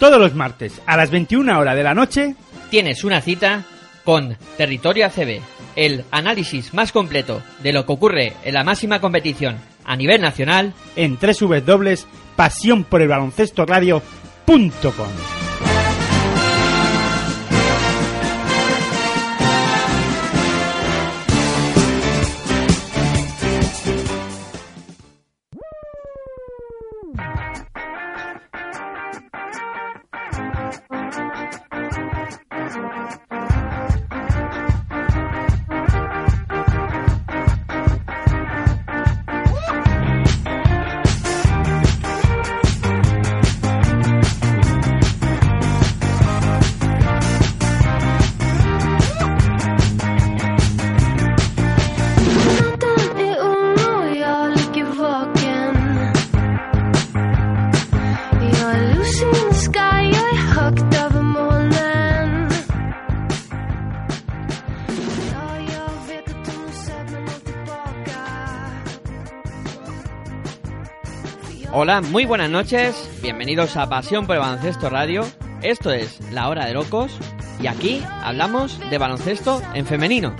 Todos los martes a las 21 horas de la noche tienes una cita con Territorio ACB, el análisis más completo de lo que ocurre en la máxima competición a nivel nacional en www.pasionporelbaloncestoradio.com. Muy buenas noches, bienvenidos a Pasión por el Baloncesto Radio. Esto es La Hora de Locos y aquí hablamos de baloncesto en femenino.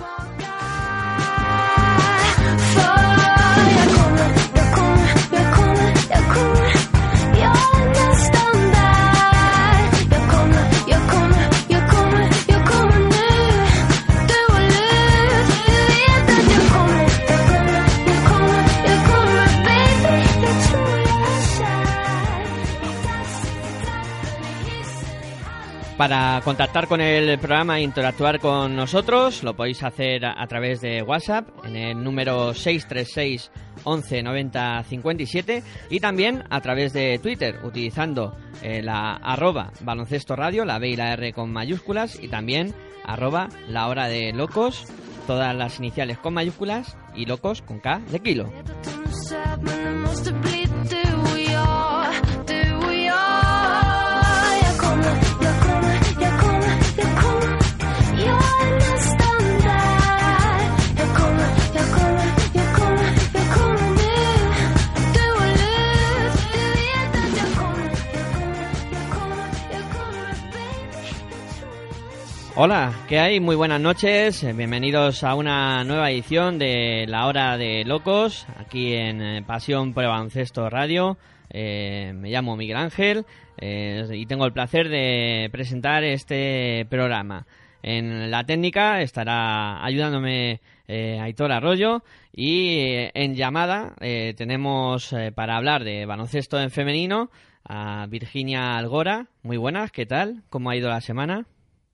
Para contactar con el programa e interactuar con nosotros, lo podéis hacer a, través de WhatsApp en el número 636 11 90 57 y también a través de Twitter utilizando eh, la arroba baloncesto radio, la B y la R con mayúsculas y también arroba la hora de locos, todas las iniciales con mayúsculas y locos con K de kilo. Hola, ¿qué hay? Muy buenas noches. Eh, bienvenidos a una nueva edición de La Hora de Locos, aquí en eh, Pasión por Baloncesto Radio. Eh, me llamo Miguel Ángel y tengo el placer de presentar este programa. En la técnica estará ayudándome Aitor Arroyo y en llamada tenemos para hablar de baloncesto en femenino a Virginia Algora. Muy buenas, ¿qué tal? ¿Cómo ha ido la semana?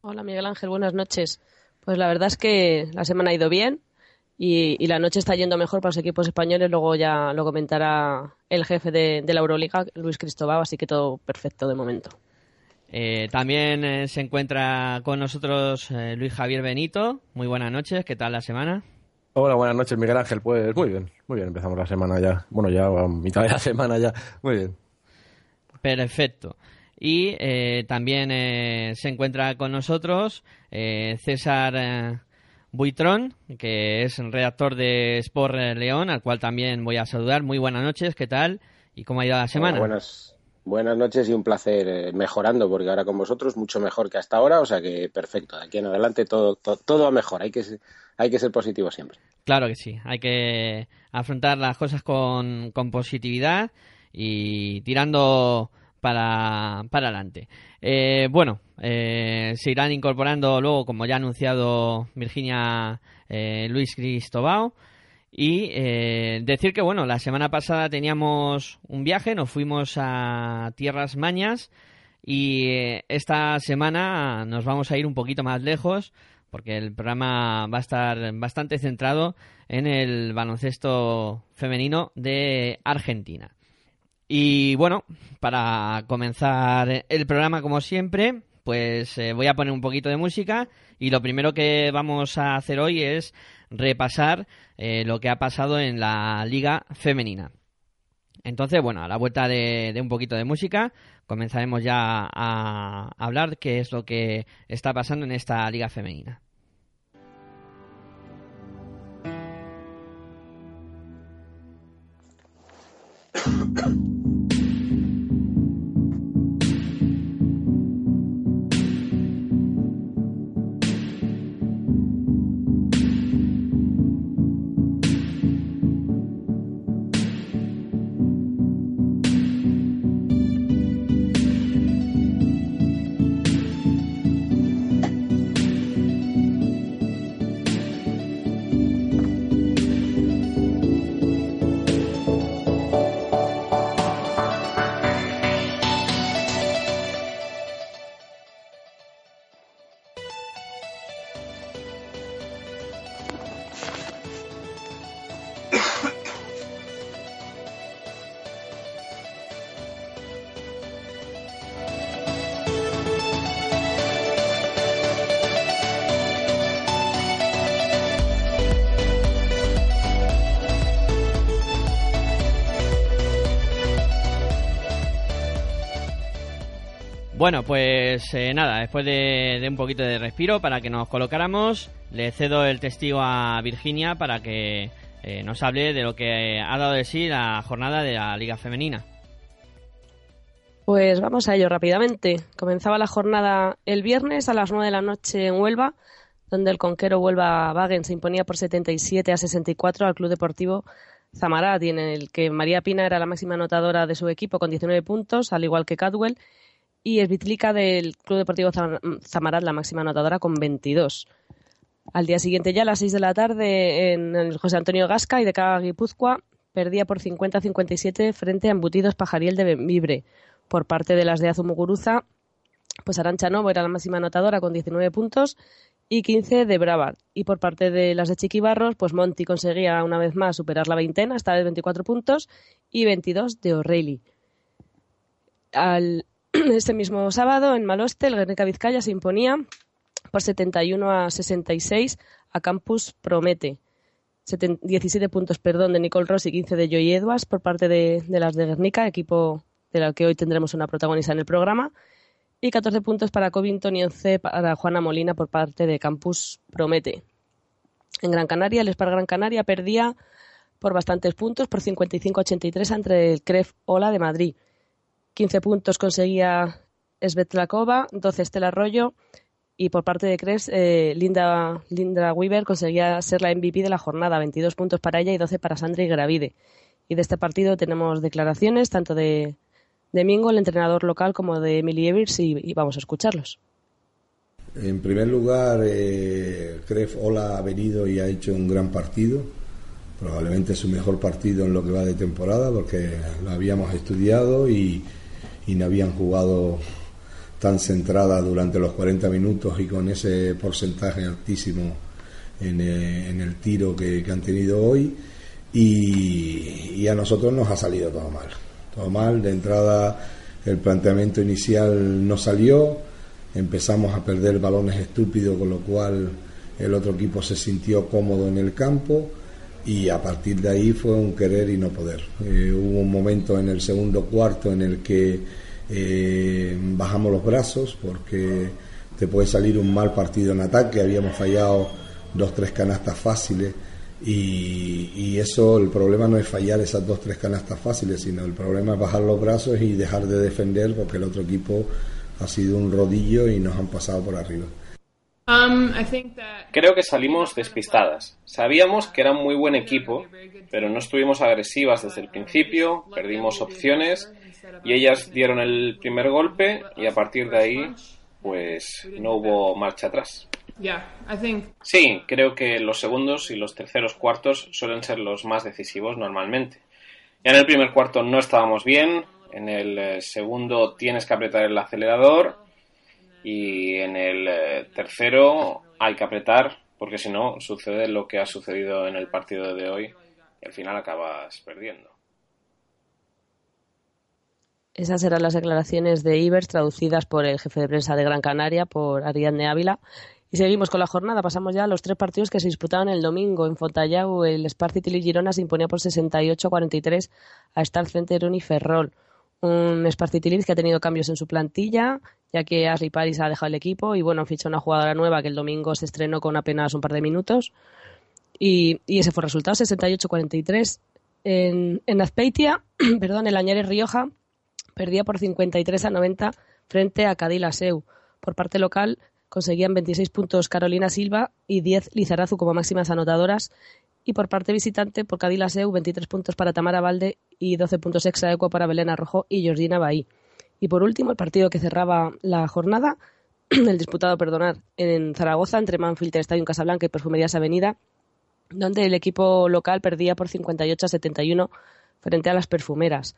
Hola Miguel Ángel, buenas noches. Pues la verdad es que la semana ha ido bien y, la noche está yendo mejor para los equipos españoles. Luego ya lo comentará el jefe de, la Euroliga, Luis Cristóbal, así que todo perfecto de momento. Eh, también eh, se encuentra con nosotros eh, Luis Javier Benito. Muy buenas noches, ¿qué tal la semana? Hola, buenas noches, Miguel Ángel. Pues muy bien, muy bien, empezamos la semana ya. Bueno, ya a mitad de la semana ya. Muy bien. Perfecto. Y eh, también eh, se encuentra con nosotros eh, César Buitrón, que es redactor de Sport León, al cual también voy a saludar. Muy buenas noches, ¿qué tal? ¿Y cómo ha ido la semana? buenas, buenas noches y un placer mejorando, porque ahora con vosotros mucho mejor que hasta ahora, o sea que perfecto. De aquí en adelante todo, todo, todo mejor, hay que, hay que ser positivo siempre. Claro que sí, hay que afrontar las cosas con, con positividad y tirando para, para adelante. Eh, bueno, eh, se irán incorporando luego, como ya ha anunciado Virginia eh, Luis Cristobao. Y decir que, bueno, la semana pasada teníamos un viaje, nos fuimos a Tierras Mañas y esta semana nos vamos a ir un poquito más lejos porque el programa va a estar bastante centrado en el baloncesto femenino de Argentina. Y bueno, para comenzar el programa como siempre, pues eh, voy a poner un poquito de música y lo primero que vamos a hacer hoy es repasar eh, lo que ha pasado en la liga femenina. Entonces, bueno, a la vuelta de, de, un poquito de música, comenzaremos ya a hablar qué es lo que está pasando en esta liga femenina. Bueno, pues eh, nada, después de, un poquito de respiro para que nos colocáramos, le cedo el testigo a Virginia para que eh, nos hable de lo que ha dado de sí la jornada de la Liga Femenina. Pues vamos a ello rápidamente. Comenzaba la jornada el viernes a las 9 de la noche en Huelva, donde el conquero Huelva Wagen se imponía por 77 a 64 al Club Deportivo Zamarat, en el que María Pina era la máxima anotadora de su equipo con 19 puntos, al igual que Cadwell, y Esvitlica del Club Deportivo Zamarat la máxima anotadora con 22. Al día siguiente ya a las 6 de la tarde en José Antonio Gasca y de Caga Guipúzcoa perdía por 50-57 frente a Embutidos Pajariel de Vibre. Por parte de las de Azumuguruza, pues Arancha Novo era la máxima anotadora con 19 puntos y 15 de Brabant. Y por parte de las de Chiquibarros, pues Monty conseguía una vez más superar la veintena, esta vez 24 puntos, y 22 de O'Reilly. Al, este mismo sábado, en Maloste, el Guernica Vizcaya se imponía por 71 a 66 a Campus Promete. 17 puntos perdón, de Nicole Ross y 15 de Joy Edwards por parte de, de las de Guernica, equipo de la que hoy tendremos una protagonista en el programa y 14 puntos para Covington y 11 para Juana Molina por parte de Campus Promete. En Gran Canaria, el Spar Gran Canaria perdía por bastantes puntos, por 55-83 entre el CREF Ola de Madrid. 15 puntos conseguía Svetlakova, 12 Estela Arroyo y por parte de CREF, eh, Linda, Linda Weaver conseguía ser la MVP de la jornada, 22 puntos para ella y 12 para Sandra y Gravide. Y de este partido tenemos declaraciones tanto de de Mingo, el entrenador local, como de Emily Evers, y, vamos a escucharlos. En primer lugar, eh, Cref Ola ha venido y ha hecho un gran partido, probablemente su mejor partido en lo que va de temporada, porque lo habíamos estudiado y, no habían jugado tan centrada durante los 40 minutos y con ese porcentaje altísimo en, eh, el tiro que, han tenido hoy. y a nosotros nos ha salido todo mal mal. De entrada el planteamiento inicial no salió, empezamos a perder balones estúpidos, con lo cual el otro equipo se sintió cómodo en el campo y a partir de ahí fue un querer y no poder. Eh, hubo un momento en el segundo cuarto en el que eh, bajamos los brazos porque te puede salir un mal partido en ataque, habíamos fallado dos, tres canastas fáciles y, eso, el problema no es fallar esas dos, tres canastas fáciles, sino el problema es bajar los brazos y dejar de defender porque el otro equipo ha sido un rodillo y nos han pasado por arriba. Um, Creo que salimos despistadas. Sabíamos que era un muy buen equipo, pero no estuvimos agresivas desde el principio, perdimos opciones y ellas dieron el primer golpe y a partir de ahí pues no hubo marcha atrás. Sí, creo que los segundos y los terceros cuartos suelen ser los más decisivos normalmente. Ya en el primer cuarto no estábamos bien, en el eh, segundo tienes que apretar el acelerador y en el eh, tercero hay que apretar porque si no sucede lo que ha sucedido en el partido de hoy y al final acabas perdiendo. Esas eran las declaraciones de Ivers traducidas por el jefe de prensa de Gran Canaria, por Ariadne Ávila. Y seguimos con la jornada. Pasamos ya a los tres partidos que se disputaban el domingo. En Fontallau, el Sparcity y Girona se imponía por 68-43 a Star Center y Ferrol. Un Sparcity que ha tenido cambios en su plantilla, ya que Ashley Paris ha dejado el equipo y bueno, han fichado una jugadora nueva que el domingo se estrenó con apenas un par de minutos. Y, ese fue el resultado, 68-43. En, en Azpeitia, perdón, el Añares Rioja perdía por 53 a 90 frente a Cadila Seu. Por parte local conseguían 26 puntos Carolina Silva y 10 Lizarazu como máximas anotadoras. Y por parte visitante, por Cadila Seu, 23 puntos para Tamara Valde y 12 puntos extra eco para Belena Rojo y Georgina Bahí. Y por último, el partido que cerraba la jornada, el disputado, perdonar, en Zaragoza entre Manfield Estadio Casablanca y Perfumerías Avenida, donde el equipo local perdía por 58 a 71 frente a las perfumeras.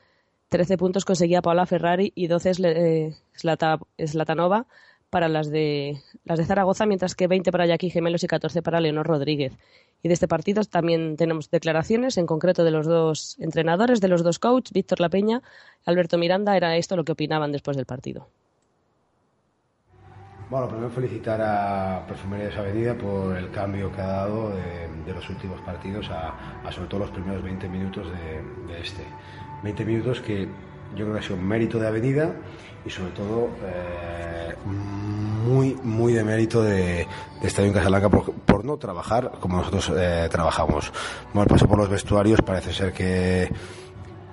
13 puntos conseguía Paola Ferrari y 12 eh, Slatanova para las de, las de Zaragoza, mientras que 20 para Jackie Gemelos y 14 para Leonor Rodríguez. Y de este partido también tenemos declaraciones, en concreto de los dos entrenadores, de los dos coaches, Víctor La Peña, Alberto Miranda, era esto lo que opinaban después del partido. Bueno, primero felicitar a Perfumerías Avenida por el cambio que ha dado de, los últimos partidos a, sobre todo los primeros 20 minutos de, de este. 20 minutos que yo creo que ha sido un mérito de Avenida y sobre todo eh, muy, muy de mérito de, de Estadio en Casablanca por, por, no trabajar como nosotros eh, trabajamos. Bueno, paso por los vestuarios parece ser que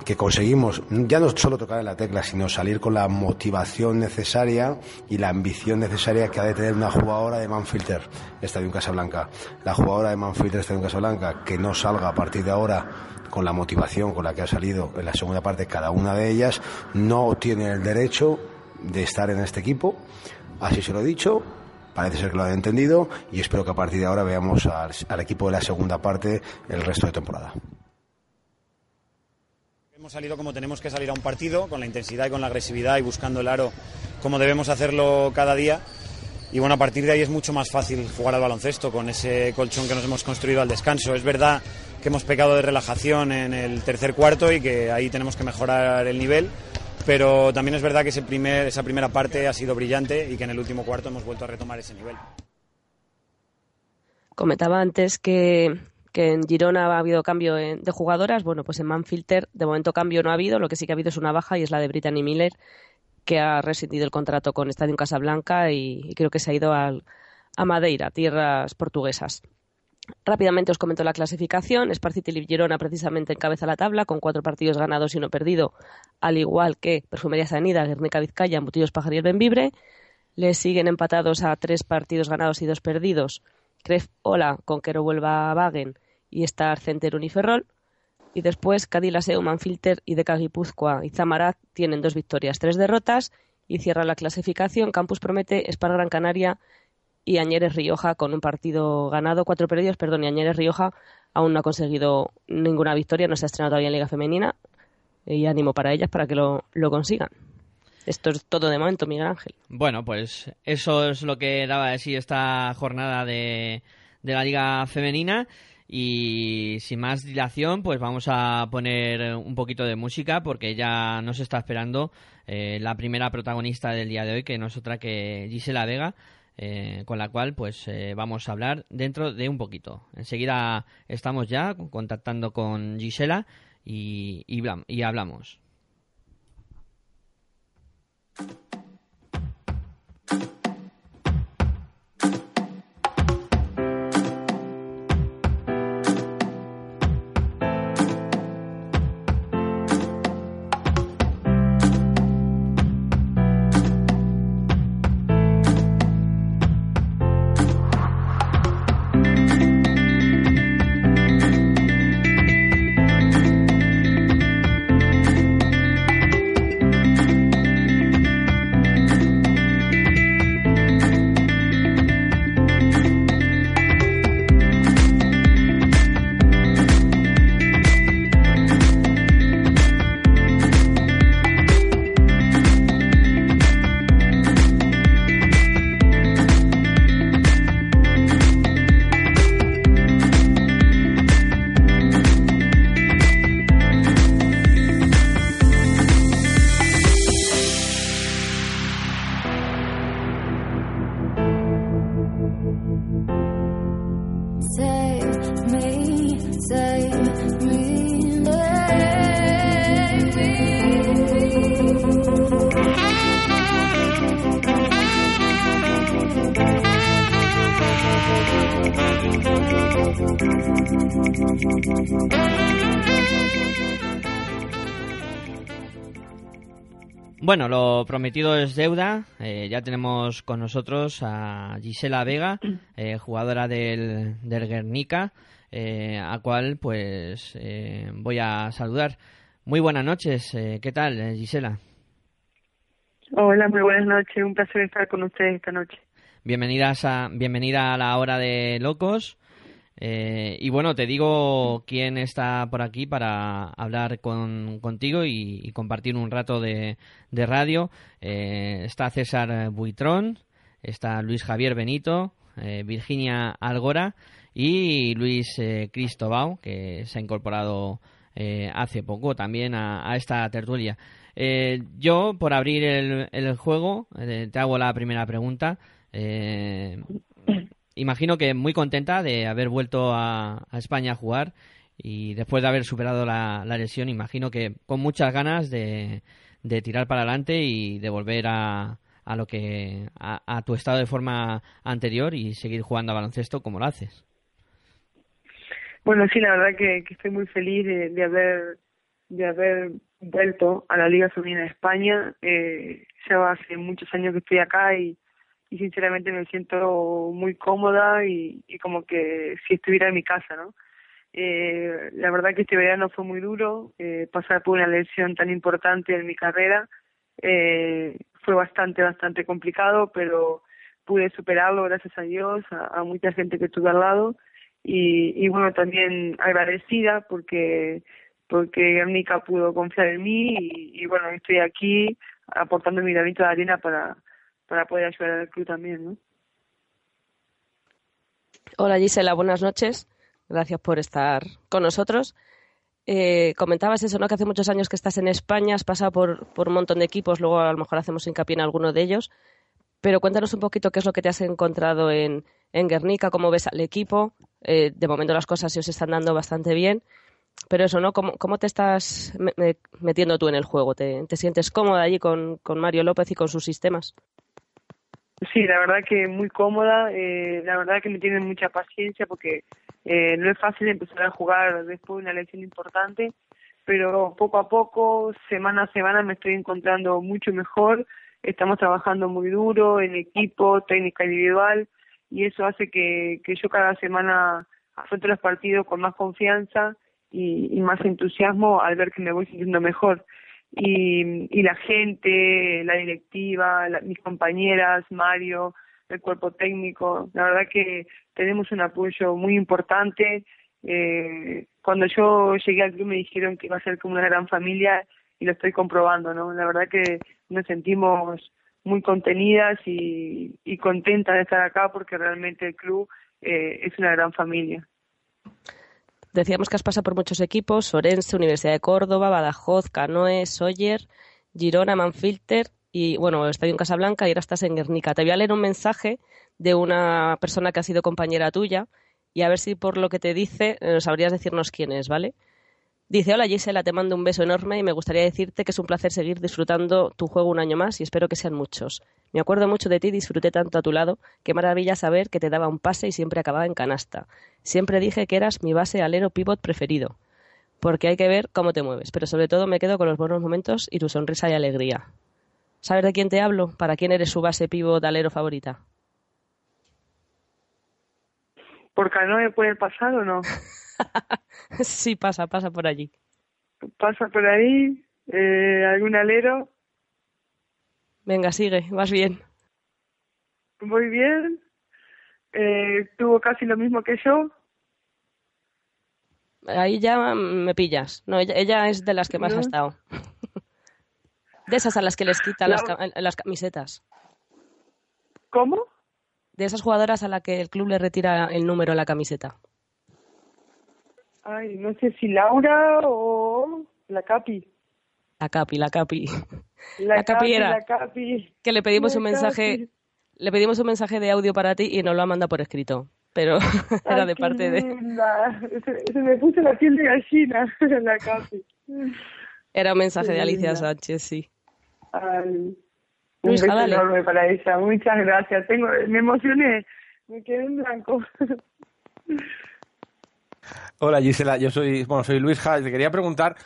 que conseguimos ya no solo tocar en la tecla, sino salir con la motivación necesaria y la ambición necesaria que ha de tener una jugadora de Manfilter, Estadio Casablanca. La jugadora de Manfilter, Estadio Casablanca, que no salga a partir de ahora con la motivación con la que ha salido en la segunda parte cada una de ellas, no tiene el derecho de estar en este equipo. Así se lo he dicho, parece ser que lo han entendido y espero que a partir de ahora veamos al, al equipo de la segunda parte el resto de temporada. Hemos salido como tenemos que salir a un partido, con la intensidad y con la agresividad y buscando el aro como debemos hacerlo cada día. Y bueno, a partir de ahí es mucho más fácil jugar al baloncesto con ese colchón que nos hemos construido al descanso. Es verdad que hemos pecado de relajación en el tercer cuarto y que ahí tenemos que mejorar el nivel, pero también es verdad que ese primer, esa primera parte ha sido brillante y que en el último cuarto hemos vuelto a retomar ese nivel. Comentaba antes que, en Girona ha habido cambio de jugadoras. Bueno, pues en Manfilter de momento cambio no ha habido. Lo que sí que ha habido es una baja y es la de Brittany Miller, que ha rescindido el contrato con Estadio Casablanca y, y creo que se ha ido al, a Madeira, tierras portuguesas. Rápidamente os comento la clasificación. Sparcity Girona precisamente encabeza la tabla con cuatro partidos ganados y uno perdido, al igual que Perfumería Sanida, Guernica Vizcaya, Mutillos Pajar y. Le siguen empatados a tres partidos ganados y dos perdidos. Cref Ola, Conquero Vuelva Wagen y Star Center Uniferrol. Y después Cadilaseo, Manfilter y Deca Guipúzcoa y Zamarat tienen dos victorias, tres derrotas y cierra la clasificación. Campus Promete, Spar Gran Canaria y Añeres Rioja con un partido ganado, cuatro perdidos, perdón, y Añeres Rioja aún no ha conseguido ninguna victoria, no se ha estrenado todavía en Liga Femenina y ánimo para ellas para que lo, lo consigan. Esto es todo de momento, Miguel Ángel. Bueno, pues eso es lo que daba de sí esta jornada de, de la Liga Femenina. Y sin más dilación, pues vamos a poner un poquito de música porque ya nos está esperando eh, la primera protagonista del día de hoy, que no es otra que Gisela Vega, eh, con la cual pues eh, vamos a hablar dentro de un poquito. Enseguida estamos ya contactando con Gisela y, hablamos. Bueno, lo prometido es deuda. Eh, ya tenemos con nosotros a Gisela Vega, eh, jugadora del, del Guernica, eh, a cual pues eh, voy a saludar. Muy buenas noches. Eh, ¿Qué tal, Gisela? Hola, muy buenas noches. Un placer estar con ustedes esta noche. Bienvenidas a, bienvenida a la hora de locos. Eh, y bueno, te digo quién está por aquí para hablar con, contigo y, compartir un rato de, de radio. Eh, está César Buitrón, está Luis Javier Benito, eh, Virginia Algora y Luis eh, Cristobao, que se ha incorporado eh, hace poco también a, a esta tertulia. yo, por abrir el, el juego, te hago la primera pregunta imagino que muy contenta de haber vuelto a, a, España a jugar y después de haber superado la, lesión, imagino que con muchas ganas de, de tirar para adelante y de volver a, a lo que a, tu estado de forma anterior y seguir jugando a baloncesto como lo haces. Bueno, sí, la verdad que, estoy muy feliz de, haber de haber vuelto a la Liga Femenina de España. Eh, ya hace muchos años que estoy acá y, y sinceramente me siento muy cómoda y, y como que si estuviera en mi casa, ¿no? Eh, la verdad que este verano fue muy duro, eh, pasar por una lesión tan importante en mi carrera eh, fue bastante, bastante complicado, pero pude superarlo gracias a Dios, a, mucha gente que tuve al lado y, y bueno, también agradecida porque porque Guernica pudo confiar en mí y, y bueno, estoy aquí aportando mi granito de arena para, para poder ayudar al club también, ¿no? Hola Gisela, buenas noches. Gracias por estar con nosotros. Eh, comentabas eso, ¿no? Que hace muchos años que estás en España, has pasado por, un montón de equipos, luego a lo mejor hacemos hincapié en alguno de ellos. Pero cuéntanos un poquito qué es lo que te has encontrado en, en Guernica, cómo ves al equipo. Eh, de momento las cosas se os están dando bastante bien. Pero eso, ¿no? ¿Cómo, te estás metiendo tú en el juego? ¿Te, te sientes cómoda allí con Mario López y con sus sistemas? Sí, la verdad que muy cómoda, eh, la verdad que me tienen mucha paciencia porque eh, no es fácil empezar a jugar después de una lección importante, pero poco a poco, semana a semana me estoy encontrando mucho mejor, estamos trabajando muy duro en equipo, técnica individual y eso hace que, que yo cada semana afronte los partidos con más confianza y, y más entusiasmo al ver que me voy sintiendo mejor y, y la gente, la directiva, mis compañeras, Mario, el cuerpo técnico, la verdad que tenemos un apoyo muy importante. Eh, cuando yo llegué al club me dijeron que iba a ser como una gran familia y lo estoy comprobando, ¿no? La verdad que nos sentimos muy contenidas y, y contentas de estar acá porque realmente el club eh, es una gran familia. Decíamos que has pasado por muchos equipos, Orense, Universidad de Córdoba, Badajoz, Canoe, Sawyer, Girona, Manfilter y, bueno, Estadio en Casablanca y ahora estás en Guernica. Te voy a leer un mensaje de una persona que ha sido compañera tuya y a ver si por lo que te dice eh, sabrías decirnos quién es, ¿vale? Dice, hola Gisela, te mando un beso enorme y me gustaría decirte que es un placer seguir disfrutando tu juego un año más y espero que sean muchos. Me acuerdo mucho de ti, disfruté tanto a tu lado, qué maravilla saber que te daba un pase y siempre acababa en canasta. Siempre dije que eras mi base alero pivot preferido, porque hay que ver cómo te mueves, pero sobre todo me quedo con los buenos momentos y tu sonrisa y alegría. ¿Sabes de quién te hablo? ¿Para quién eres su base pivot alero favorita? ¿Por Canoe puede pasar o no? sí, pasa, pasa por allí. Pasa por ahí, eh, algún alero. Venga, sigue, vas bien. Muy bien. Eh, tuvo casi lo mismo que yo. Ahí ya me pillas. No, ella, es de las que más ha estado. de esas a las que les quitan las, las camisetas. ¿Cómo? De esas jugadoras a las que el club le retira el número en la camiseta. Ay, no sé si Laura o la Capi. La Capi, la Capi. La, Capi, era la Capi. que le pedimos un mensaje, le pedimos un mensaje de audio para ti y nos lo ha mandado por escrito, pero era de parte de. Se, me puso la piel de gallina, la Capi. Era un mensaje de Alicia Sánchez, sí. Ay, un beso enorme para ella. Muchas gracias. Tengo, me emocioné, me quedé en blanco. Hola Gisela, yo soy, bueno, soy Luis Hall. Te quería preguntar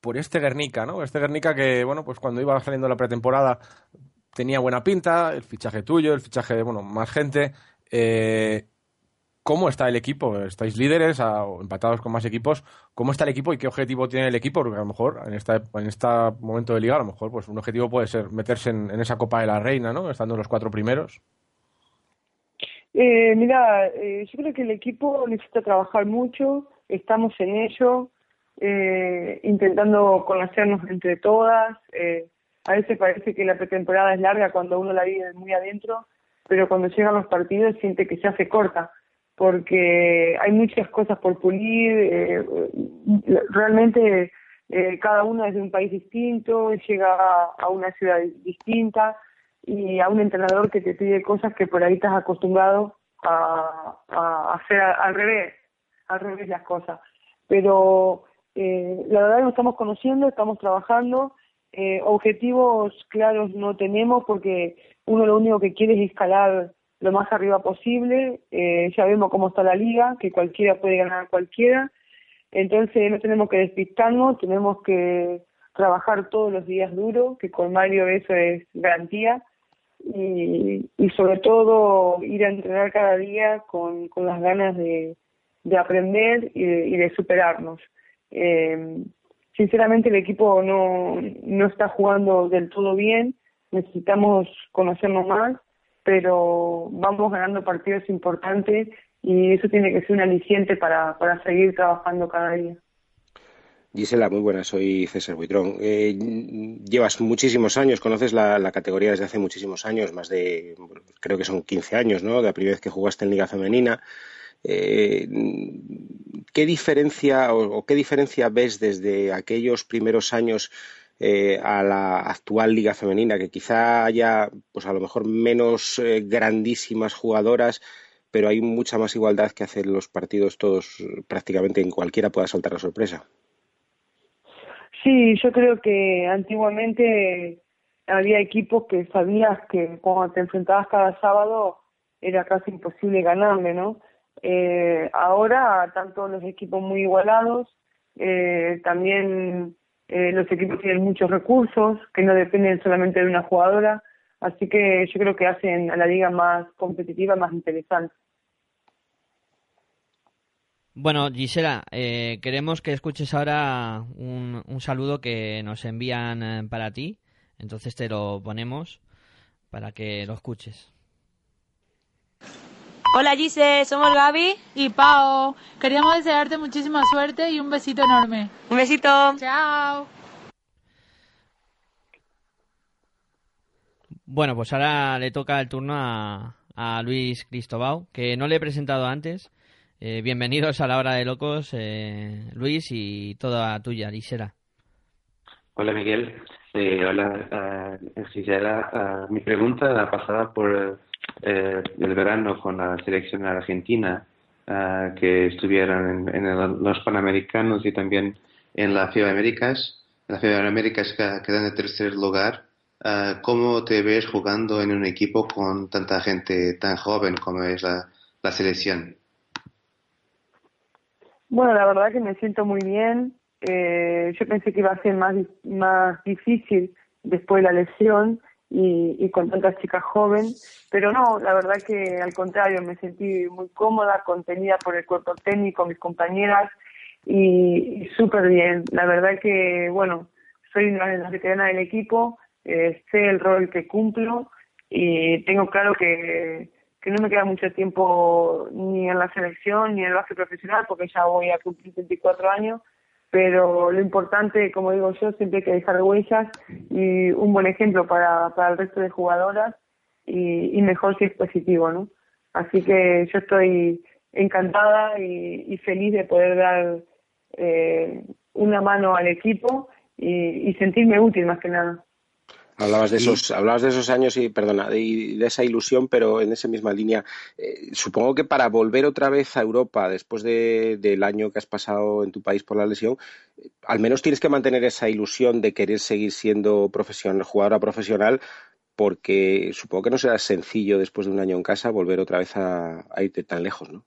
por este Guernica, ¿no? Este Guernica que, bueno, pues cuando iba saliendo la pretemporada tenía buena pinta, el fichaje tuyo, el fichaje de, bueno, más gente. Eh, ¿Cómo está el equipo? ¿Estáis líderes o empatados con más equipos? ¿Cómo está el equipo y qué objetivo tiene el equipo? Porque a lo mejor en este en momento de liga, a lo mejor pues un objetivo puede ser meterse en, en esa Copa de la Reina, ¿no? Estando en los cuatro primeros. Eh, mira, eh, yo creo que el equipo necesita trabajar mucho, estamos en ello, eh, intentando conocernos entre todas. Eh, a veces parece que la pretemporada es larga cuando uno la vive muy adentro, pero cuando llegan los partidos siente que se hace corta, porque hay muchas cosas por pulir, eh, realmente eh, cada uno es de un país distinto, llega a una ciudad distinta y a un entrenador que te pide cosas que por ahí estás acostumbrado a, hacer al revés, al revés las cosas. Pero eh, la verdad nos estamos conociendo, estamos trabajando, Eh, objetivos claros no tenemos porque uno lo único que quiere es escalar lo más arriba posible. Eh, ya vemos cómo está la liga, que cualquiera puede ganar a cualquiera. Entonces no tenemos que despistarnos, tenemos que trabajar todos los días duro, que con Mario eso es garantía. Y, y sobre todo ir a entrenar cada día con, con las ganas de, de aprender y de, y de superarnos. Eh, sinceramente el equipo no, no está jugando del todo bien, necesitamos conocernos más, pero vamos ganando partidos importantes y eso tiene que ser un aliciente para, para seguir trabajando cada día. Gisela, muy buena, soy César Buitrón. Eh, llevas muchísimos años, conoces la, categoría desde hace muchísimos años, más de, creo que son 15 años, ¿no? De la primera vez que jugaste en Liga Femenina. Eh, ¿Qué diferencia o, qué diferencia ves desde aquellos primeros años eh, a la actual liga femenina, que quizá haya, pues a lo mejor menos grandísimas jugadoras, pero hay mucha más igualdad que hacer los partidos todos prácticamente en cualquiera pueda saltar la sorpresa? Sí, yo creo que antiguamente había equipos que sabías que cuando te enfrentabas cada sábado era casi imposible ganarle, ¿no? Eh, ahora, tanto los equipos muy igualados, eh, también eh, los equipos tienen muchos recursos que no dependen solamente de una jugadora, así que yo creo que hacen a la liga más competitiva, más interesante. Bueno, Gisela, eh, queremos que escuches ahora un, un, saludo que nos envían eh, para ti. Entonces te lo ponemos para que lo escuches. Hola Gise, somos Gaby y Pau. Queríamos desearte muchísima suerte y un besito enorme. Un besito. Chao. Bueno, pues ahora le toca el turno a, a Luis Cristobao, que no le he presentado antes. Eh, bienvenidos a la hora de locos, eh, Luis, y toda tuya, Gisela. Hola Miguel, eh, hola Gisela. mi pregunta pasada por eh, el verano con la selección argentina, uh, que estuvieron en, los Panamericanos y también en la FIBA Américas. La FIBA Américas quedan en tercer lugar. Uh, ¿Cómo te ves jugando en un equipo con tanta gente tan joven como es la selección? Bueno, la verdad que me siento muy bien. Eh, yo pensé que iba a ser más, más difícil después de la lesión y, con tantas chicas jóvenes, pero no, la verdad que al contrario, me sentí muy cómoda, contenida por el cuerpo técnico, mis compañeras y, y súper bien. La verdad que, bueno, soy las veteranas del equipo, eh, sé el rol que cumplo y tengo claro que, que no me queda mucho tiempo ni en la selección ni en el básquet profesional porque ya voy a cumplir 24 años pero lo importante, como digo yo, siempre hay que dejar huellas y un buen ejemplo para, para el resto de jugadoras y, y mejor si es positivo, ¿no? Así que yo estoy encantada y, y feliz de poder dar eh, una mano al equipo y, y sentirme útil más que nada. Hablabas de esos, hablabas de esos años y perdona, de, de esa ilusión, pero en esa misma línea. Eh, supongo que para volver otra vez a Europa después de, del año que has pasado en tu país por la lesión, eh, al menos tienes que mantener esa ilusión de querer seguir siendo profesional, jugadora profesional, porque supongo que no será sencillo después de un año en casa volver otra vez a, a irte tan lejos, ¿no?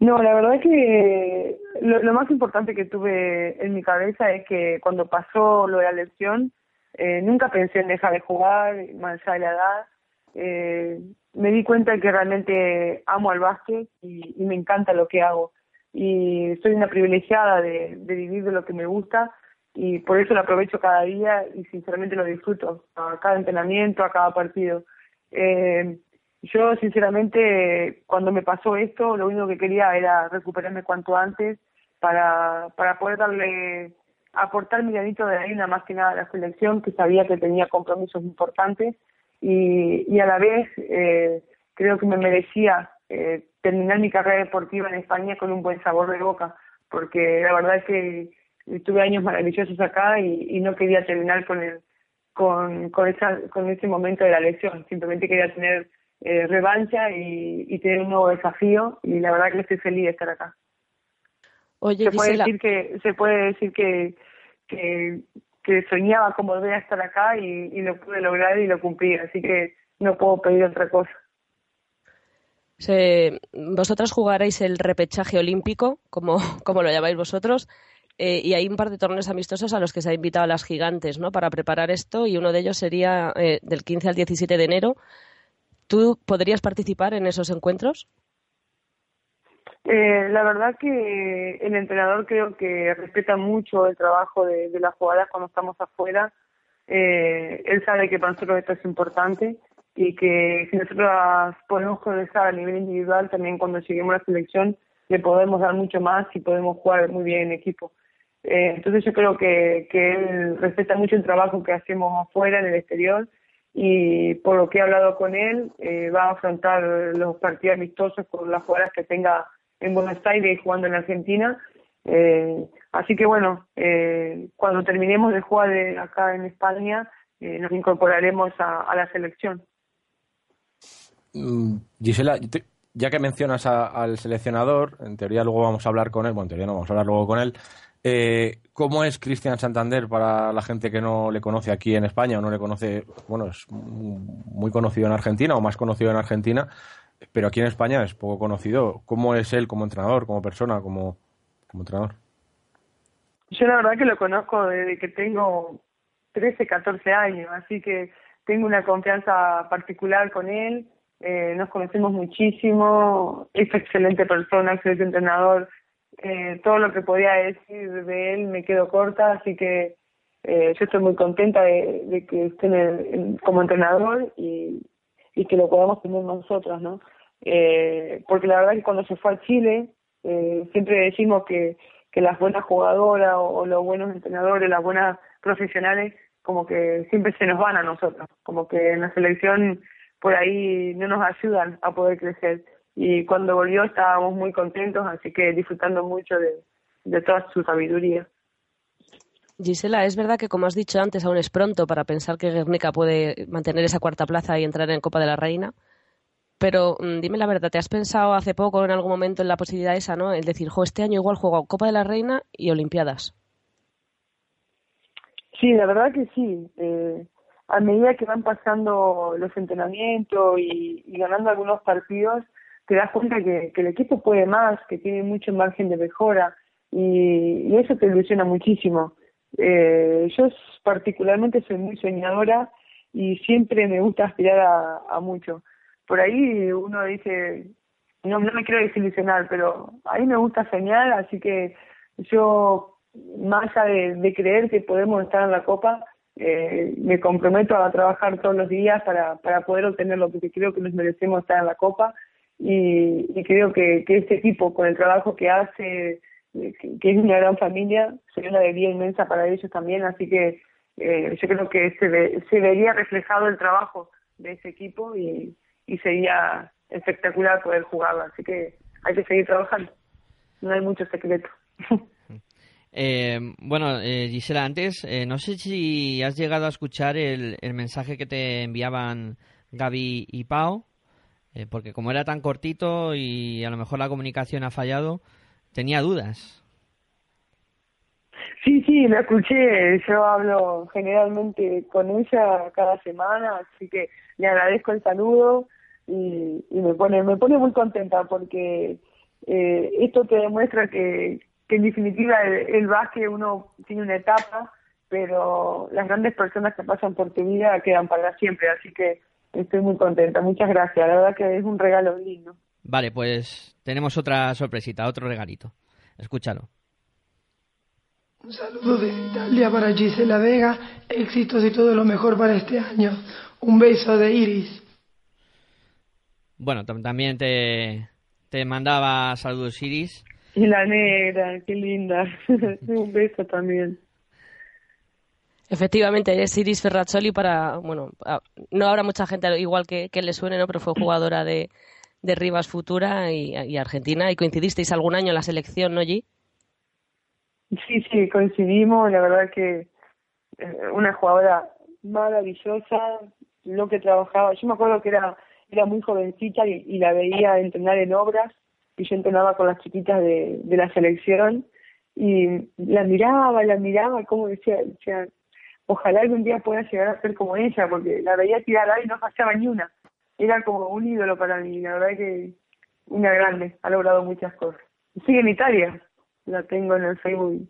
No, la verdad es que lo, lo más importante que tuve en mi cabeza es que cuando pasó lo de la lesión, eh, nunca pensé en dejar de jugar, más allá de la edad. Eh, me di cuenta que realmente amo al básquet y, y, me encanta lo que hago. Y soy una privilegiada de, de, vivir de lo que me gusta y por eso lo aprovecho cada día y sinceramente lo disfruto, a cada entrenamiento, a cada partido. Eh, yo sinceramente cuando me pasó esto lo único que quería era recuperarme cuanto antes para, para poder darle aportar mi granito de arena más que nada a la selección, que sabía que tenía compromisos importantes y, y a la vez eh, creo que me merecía eh, terminar mi carrera deportiva en España con un buen sabor de boca, porque la verdad es que tuve años maravillosos acá y, y no quería terminar con el con con esa con ese momento de la lesión, simplemente quería tener eh, revancha y, y tener un nuevo desafío y la verdad que estoy feliz de estar acá. Oye, se puede decir que se puede decir que, que que soñaba con volver a estar acá y, y lo pude lograr y lo cumplí, así que no puedo pedir otra cosa. Se, vosotras jugaréis el repechaje olímpico, como, como lo llamáis vosotros, eh, y hay un par de torneos amistosos a los que se ha invitado a las gigantes ¿no? para preparar esto, y uno de ellos sería eh, del 15 al 17 de enero. ¿Tú podrías participar en esos encuentros? Eh, la verdad que el entrenador creo que respeta mucho el trabajo de, de las jugadoras cuando estamos afuera. Eh, él sabe que para nosotros esto es importante y que si nosotros podemos progresar a nivel individual, también cuando lleguemos a la selección le podemos dar mucho más y podemos jugar muy bien en equipo. Eh, entonces yo creo que, que él respeta mucho el trabajo que hacemos afuera, en el exterior, y por lo que he hablado con él, eh, va a afrontar los partidos amistosos con las jugadoras que tenga en Buenos Aires y jugando en Argentina. Eh, así que bueno, eh, cuando terminemos de jugar de acá en España, eh, nos incorporaremos a, a la selección. Mm, Gisela, ya que mencionas a, al seleccionador, en teoría luego vamos a hablar con él, bueno, en teoría no vamos a hablar luego con él. Eh, ¿Cómo es Cristian Santander para la gente que no le conoce aquí en España o no le conoce? Bueno, es muy conocido en Argentina o más conocido en Argentina, pero aquí en España es poco conocido. ¿Cómo es él como entrenador, como persona, como, como entrenador? Yo la verdad que lo conozco desde que tengo 13, 14 años, así que tengo una confianza particular con él eh, nos conocemos muchísimo, es excelente persona, excelente entrenador, eh, todo lo que podía decir de él me quedo corta, así que eh, yo estoy muy contenta de, que esté en como entrenador y, y que lo podamos tener nosotros, ¿no? Eh, porque la verdad que cuando se fue a Chile, eh, siempre decimos que, que las buenas jugadoras o, o los buenos entrenadores, las buenas profesionales, como que siempre se nos van a nosotros, como que en la selección por ahí no nos ayudan a poder crecer. Y cuando volvió estábamos muy contentos, así que disfrutando mucho de, de toda su sabiduría. Gisela, es verdad que, como has dicho antes, aún es pronto para pensar que Guernica puede mantener esa cuarta plaza y entrar en Copa de la Reina. Pero mm, dime la verdad, ¿te has pensado hace poco, en algún momento, en la posibilidad esa, ¿no? El decir, jo, este año igual juego Copa de la Reina y Olimpiadas. Sí, la verdad que sí. Eh, a medida que van pasando los entrenamientos y, y ganando algunos partidos, te das cuenta que, que, el equipo puede más, que tiene mucho margen de mejora y, eso te ilusiona muchísimo. Eh, yo particularmente soy muy soñadora y siempre me gusta aspirar a, mucho. Por ahí uno dice, no, no me quiero desilusionar, pero a mí me gusta soñar, así que yo, más allá de, de creer que podemos estar en la Copa, eh, me comprometo a trabajar todos los días para, para poder obtenerlo, porque creo que nos merecemos estar en la Copa y, creo que, que este equipo, con el trabajo que hace, que, que es una gran familia, sería una alegría inmensa para ellos también, así que eh, yo creo que se, ve, se vería reflejado el trabajo de ese equipo y, y sería espectacular poder jugarlo, así que hay que seguir trabajando, no hay mucho secreto. Eh, bueno, eh, Gisela, antes, eh, no sé si has llegado a escuchar el, el mensaje que te enviaban Gaby y Pau, eh, porque como era tan cortito y a lo mejor la comunicación ha fallado, tenía dudas. Sí, sí, lo escuché. Yo hablo generalmente con ella cada semana, así que le agradezco el saludo y, me pone me pone muy contenta porque eh, esto te demuestra que, que en definitiva el, el básquet uno tiene una etapa, pero las grandes personas que pasan por tu vida quedan para siempre, así que estoy muy contenta. Muchas gracias, la verdad que es un regalo lindo. Vale, pues tenemos otra sorpresita, otro regalito. Escúchalo. Un saludo de Italia para Gisela Vega, éxitos y todo lo mejor para este año. Un beso de Iris. Bueno, también te, te mandaba saludos Iris. Y la negra, qué linda. Un beso también. Efectivamente, es Iris Ferrazzoli para, bueno, no habrá mucha gente igual que, que le suene, ¿no? Pero fue jugadora de, de Rivas Futura y, Argentina y coincidisteis algún año en la selección, ¿no, G? Sí, sí, coincidimos, la verdad que eh, una jugadora maravillosa, lo que trabajaba, yo me acuerdo que era, era muy jovencita y, y la veía entrenar en obras y yo entrenaba con las chiquitas de, de la selección y la miraba, la miraba, como decía, decía, ojalá algún día pueda llegar a ser como ella, porque la veía tirar y no fallaba ni una. Era como un ídolo para mí, la verdad que una grande, ha logrado muchas cosas. Sigue en Italia, la tengo en el Facebook.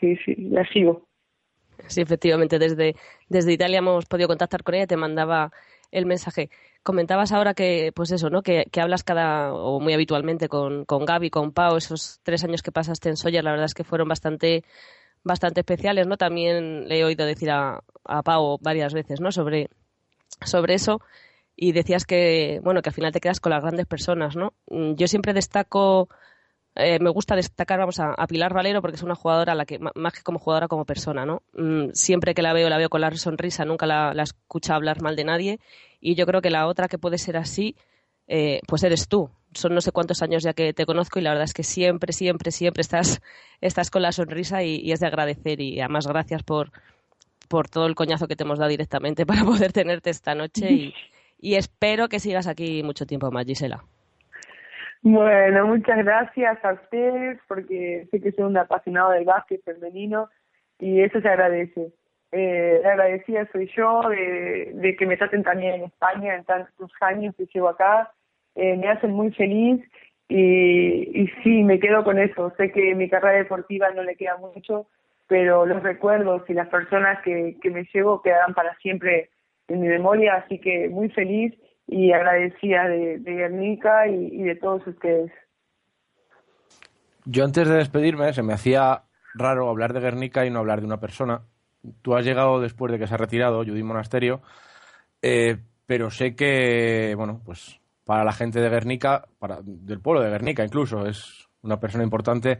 Sí, sí, la sigo. Sí, efectivamente, desde, desde Italia hemos podido contactar con ella, te mandaba el mensaje. Comentabas ahora que, pues eso, ¿no? Que, hablas cada, o muy habitualmente con, con Gaby, con Pau, esos tres años que pasaste en Soya, la verdad es que fueron bastante, bastante especiales, ¿no? También le he oído decir a, a Pau varias veces, ¿no? Sobre, sobre eso. Y decías que, bueno, que al final te quedas con las grandes personas, ¿no? Yo siempre destaco eh, me gusta destacar vamos a, Pilar Valero porque es una jugadora a la que más que como jugadora como persona no mm, siempre que la veo la veo con la sonrisa nunca la, la escucha hablar mal de nadie y yo creo que la otra que puede ser así eh, pues eres tú son no sé cuántos años ya que te conozco y la verdad es que siempre siempre siempre estás estás con la sonrisa y, es de agradecer y además gracias por por todo el coñazo que te hemos dado directamente para poder tenerte esta noche y, espero que sigas aquí mucho tiempo más Gisela bueno, muchas gracias a ustedes porque sé que son un apasionado del básquet femenino y eso se agradece. Eh, agradecida soy yo de, que me traten también en España en tantos años que llevo acá. Eh, me hacen muy feliz y, sí, me quedo con eso. Sé que mi carrera deportiva no le queda mucho, pero los recuerdos y las personas que, que me llevo quedarán para siempre en mi memoria, así que muy feliz y agradecida de, de Guernica y, de todos ustedes. Yo antes de despedirme se me hacía raro hablar de Guernica y no hablar de una persona. Tú has llegado después de que se ha retirado Judith Monasterio, eh, pero sé que, bueno, pues para la gente de Guernica, para, del pueblo de Guernica incluso, es una persona importante.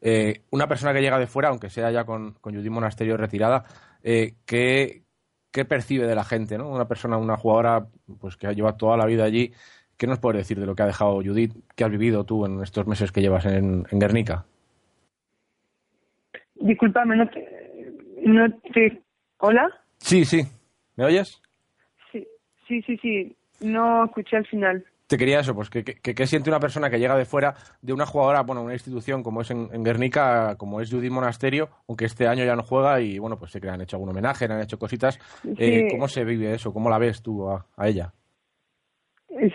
Eh, una persona que llega de fuera, aunque sea ya con, con Judith Monasterio retirada, eh, que, qué percibe de la gente, ¿no? Una persona, una jugadora, pues que lleva toda la vida allí. ¿Qué nos puedes decir de lo que ha dejado Judith? ¿Qué has vivido tú en estos meses que llevas en, Guernica? Disculpame, no te, no te... ¿Hola? Sí, sí. ¿Me oyes? Sí, sí, sí, sí. No escuché al final te quería eso, pues que, siente una persona que llega de fuera de una jugadora, bueno, una institución como es en, Guernica, como es Judith Monasterio, aunque este año ya no juega y bueno, pues sé que le han hecho algún homenaje, le han hecho cositas. Eh, ¿Cómo se vive eso? ¿Cómo la ves tú a, ella?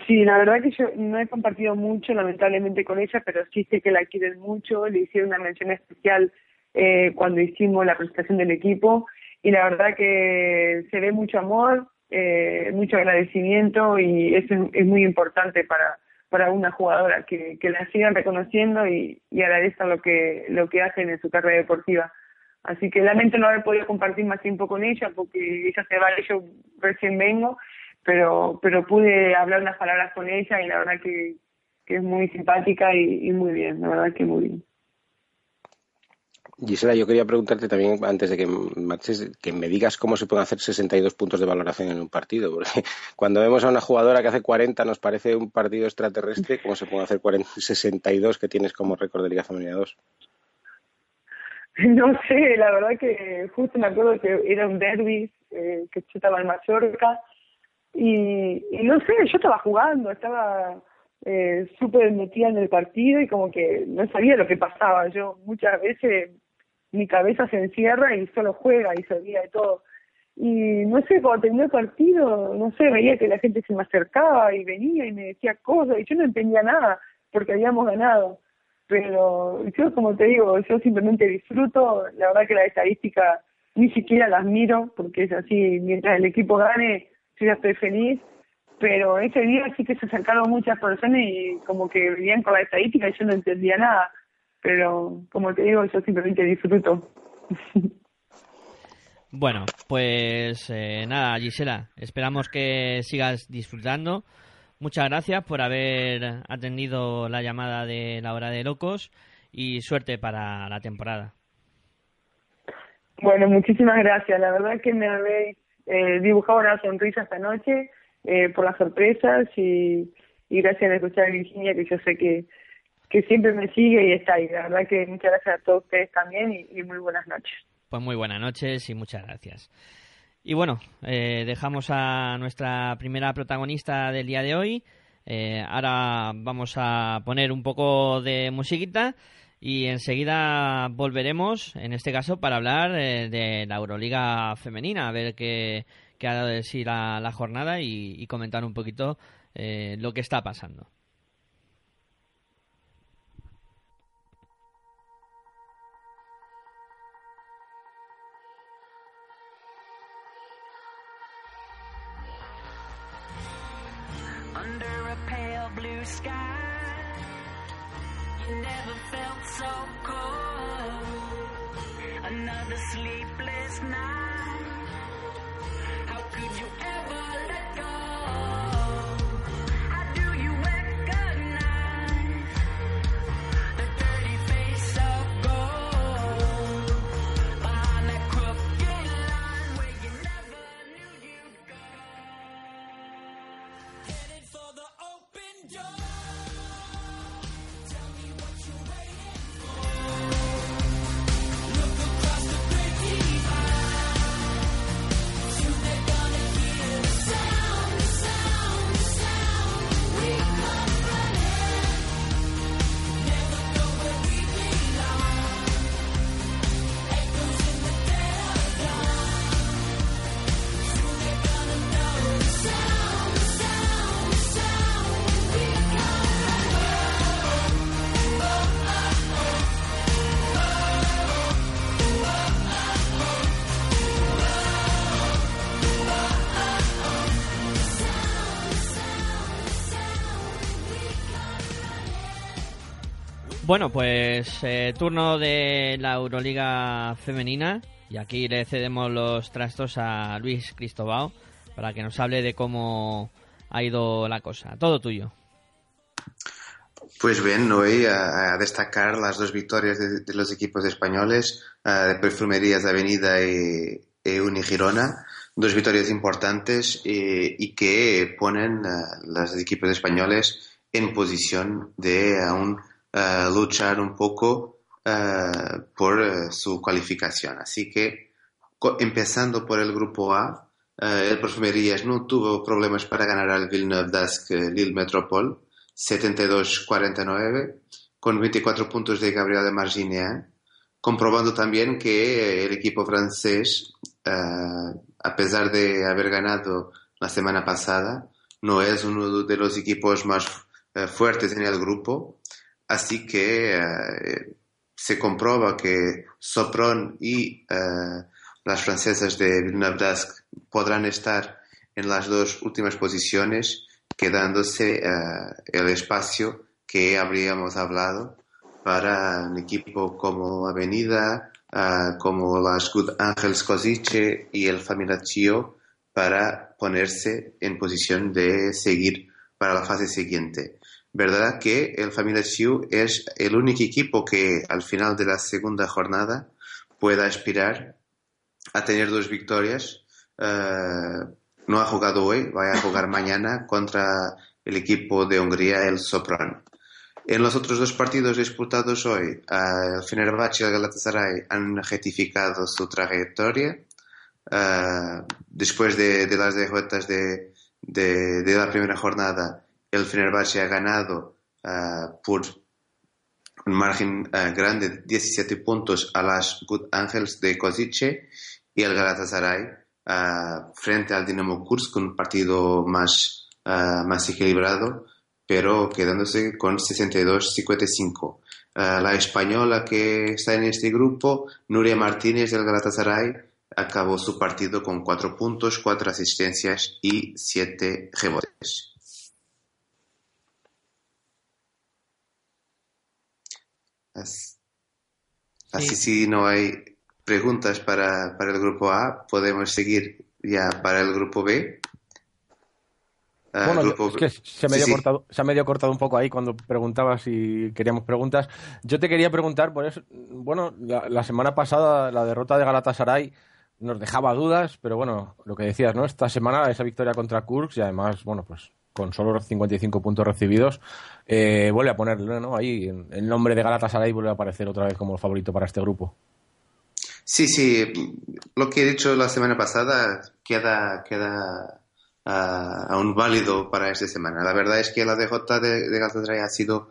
Sí, la verdad que yo no he compartido mucho, lamentablemente, con ella, pero sí sé que la quieren mucho. Le hicieron una mención especial eh, cuando hicimos la presentación del equipo y la verdad que se ve mucho amor, eh, mucho agradecimiento y eso es, muy importante para, para una jugadora, que, que la sigan reconociendo y, y agradezcan lo que, lo que hacen en su carrera deportiva. Así que lamento no haber podido compartir más tiempo con ella porque ella se va yo recién vengo, pero, pero pude hablar unas palabras con ella y la verdad que, que es muy simpática y muy bien, la verdad que muy bien. Gisela, yo quería preguntarte también, antes de que marches, que me digas cómo se pueden hacer 62 puntos de valoración en un partido, porque cuando vemos a una jugadora que hace 40 nos parece un partido extraterrestre, ¿cómo se pueden hacer 40, 62 que tienes como récord de Liga Femenina 2? No sé, la verdad que justo me acuerdo que era un derby, eh, que estaba en Mallorca, y, y no sé, yo estaba jugando, estaba eh, súper metida en el partido y como que no sabía lo que pasaba. Yo muchas veces mi cabeza se encierra y solo juega y se olvida de todo. Y no sé, cuando terminó el partido, no sé, veía que la gente se me acercaba y venía y me decía cosas y yo no entendía nada porque habíamos ganado. Pero yo, como te digo, yo simplemente disfruto. La verdad que las estadísticas ni siquiera las miro porque es así, mientras el equipo gane, yo ya estoy feliz. Pero ese día sí que se acercaron muchas personas y como que venían con la estadística y yo no entendía nada pero como te digo, yo simplemente disfruto. Bueno, pues eh, nada, Gisela, esperamos que sigas disfrutando. Muchas gracias por haber atendido la llamada de la hora de locos y suerte para la temporada. Bueno, muchísimas gracias. La verdad que me habéis eh, dibujado una sonrisa esta noche eh, por las sorpresas y, y gracias a escuchar a Virginia, que yo sé que, que siempre me sigue y está ahí. La verdad que muchas gracias a todos ustedes también y, muy buenas noches. Pues muy buenas noches y muchas gracias. Y bueno, eh, dejamos a nuestra primera protagonista del día de hoy. Eh, ahora vamos a poner un poco de musiquita y enseguida volveremos, en este caso, para hablar eh, de la Euroliga femenina, a ver qué, qué ha dado de sí la, jornada y, comentar un poquito eh, lo que está pasando. Bueno, pues eh, turno de la Euroliga femenina y aquí le cedemos los trastos a Luis Cristobao para que nos hable de cómo ha ido la cosa. Todo tuyo. Pues bien, voy a, destacar las dos victorias de, los equipos españoles, eh, de Perfumerías Avenida y, y Unigirona. Dos victorias importantes eh, y que ponen a los equipos españoles en posición de aún luchar un poco eh, por eh, su cualificación. Así que, empezando por el grupo A, eh, el Perfumerías no tuvo problemas para ganar al Villeneuve d'Ascq Lille Metropole, 72-49, con 24 puntos de Gabriel de Marginéa, comprobando también que el equipo francés, a pesar de haber ganado la semana pasada, no es uno de los equipos más fuertes en el grupo Así que eh, se comprueba que Sopron y eh, las francesas de Villeneuve podrán estar en las dos últimas posiciones, quedándose eh, el espacio que habríamos hablado para un equipo como Avenida, como las Good Angels Cosiche y el Chio para ponerse en posición de seguir para la fase siguiente verdad que el Familia Chiu es el único equipo que al final de la segunda jornada pueda aspirar a tener dos victorias. Eh, no ha jugado hoy, va a jugar mañana contra el equipo de Hungría, el Sopran. En los otros dos partidos disputados hoy, el Fenerbahce y el Galatasaray han ratificado su trayectoria. Eh, después de, las derrotas de, de la primera jornada, el Fenerbahce ha ganado uh, por un margen uh, grande de 17 puntos a las Good Angels de Kozice y el Galatasaray uh, frente al Dinamo Kursk, un partido más, más equilibrado, pero quedándose con 62-55. la española que está en este grupo, Nuria Martínez del Galatasaray, acabó su partido con 4 puntos, 4 asistencias y 7 rebotes. Así, si no hay preguntas para, para, el grupo A, podemos seguir ya para el grupo B. Ah, bueno, es que se me, cortado, se ha medio cortado un poco ahí cuando preguntabas si queríamos preguntas. Yo te quería preguntar, por eso, bueno, la, semana pasada la derrota de Galatasaray nos dejaba dudas, pero bueno, lo que decías, ¿no? Esta semana esa victoria contra Kursk y además, bueno, pues con solo 55 puntos recibidos, eh, vuelve a ponerle, ¿no? Ahí el nombre de Galatasaray vuelve a aparecer otra vez como favorito para este grupo. Sí, sí, lo que he dicho la semana pasada queda, queda uh, aún válido para esta semana. La verdad es que la DJ de, Galatasaray ha sido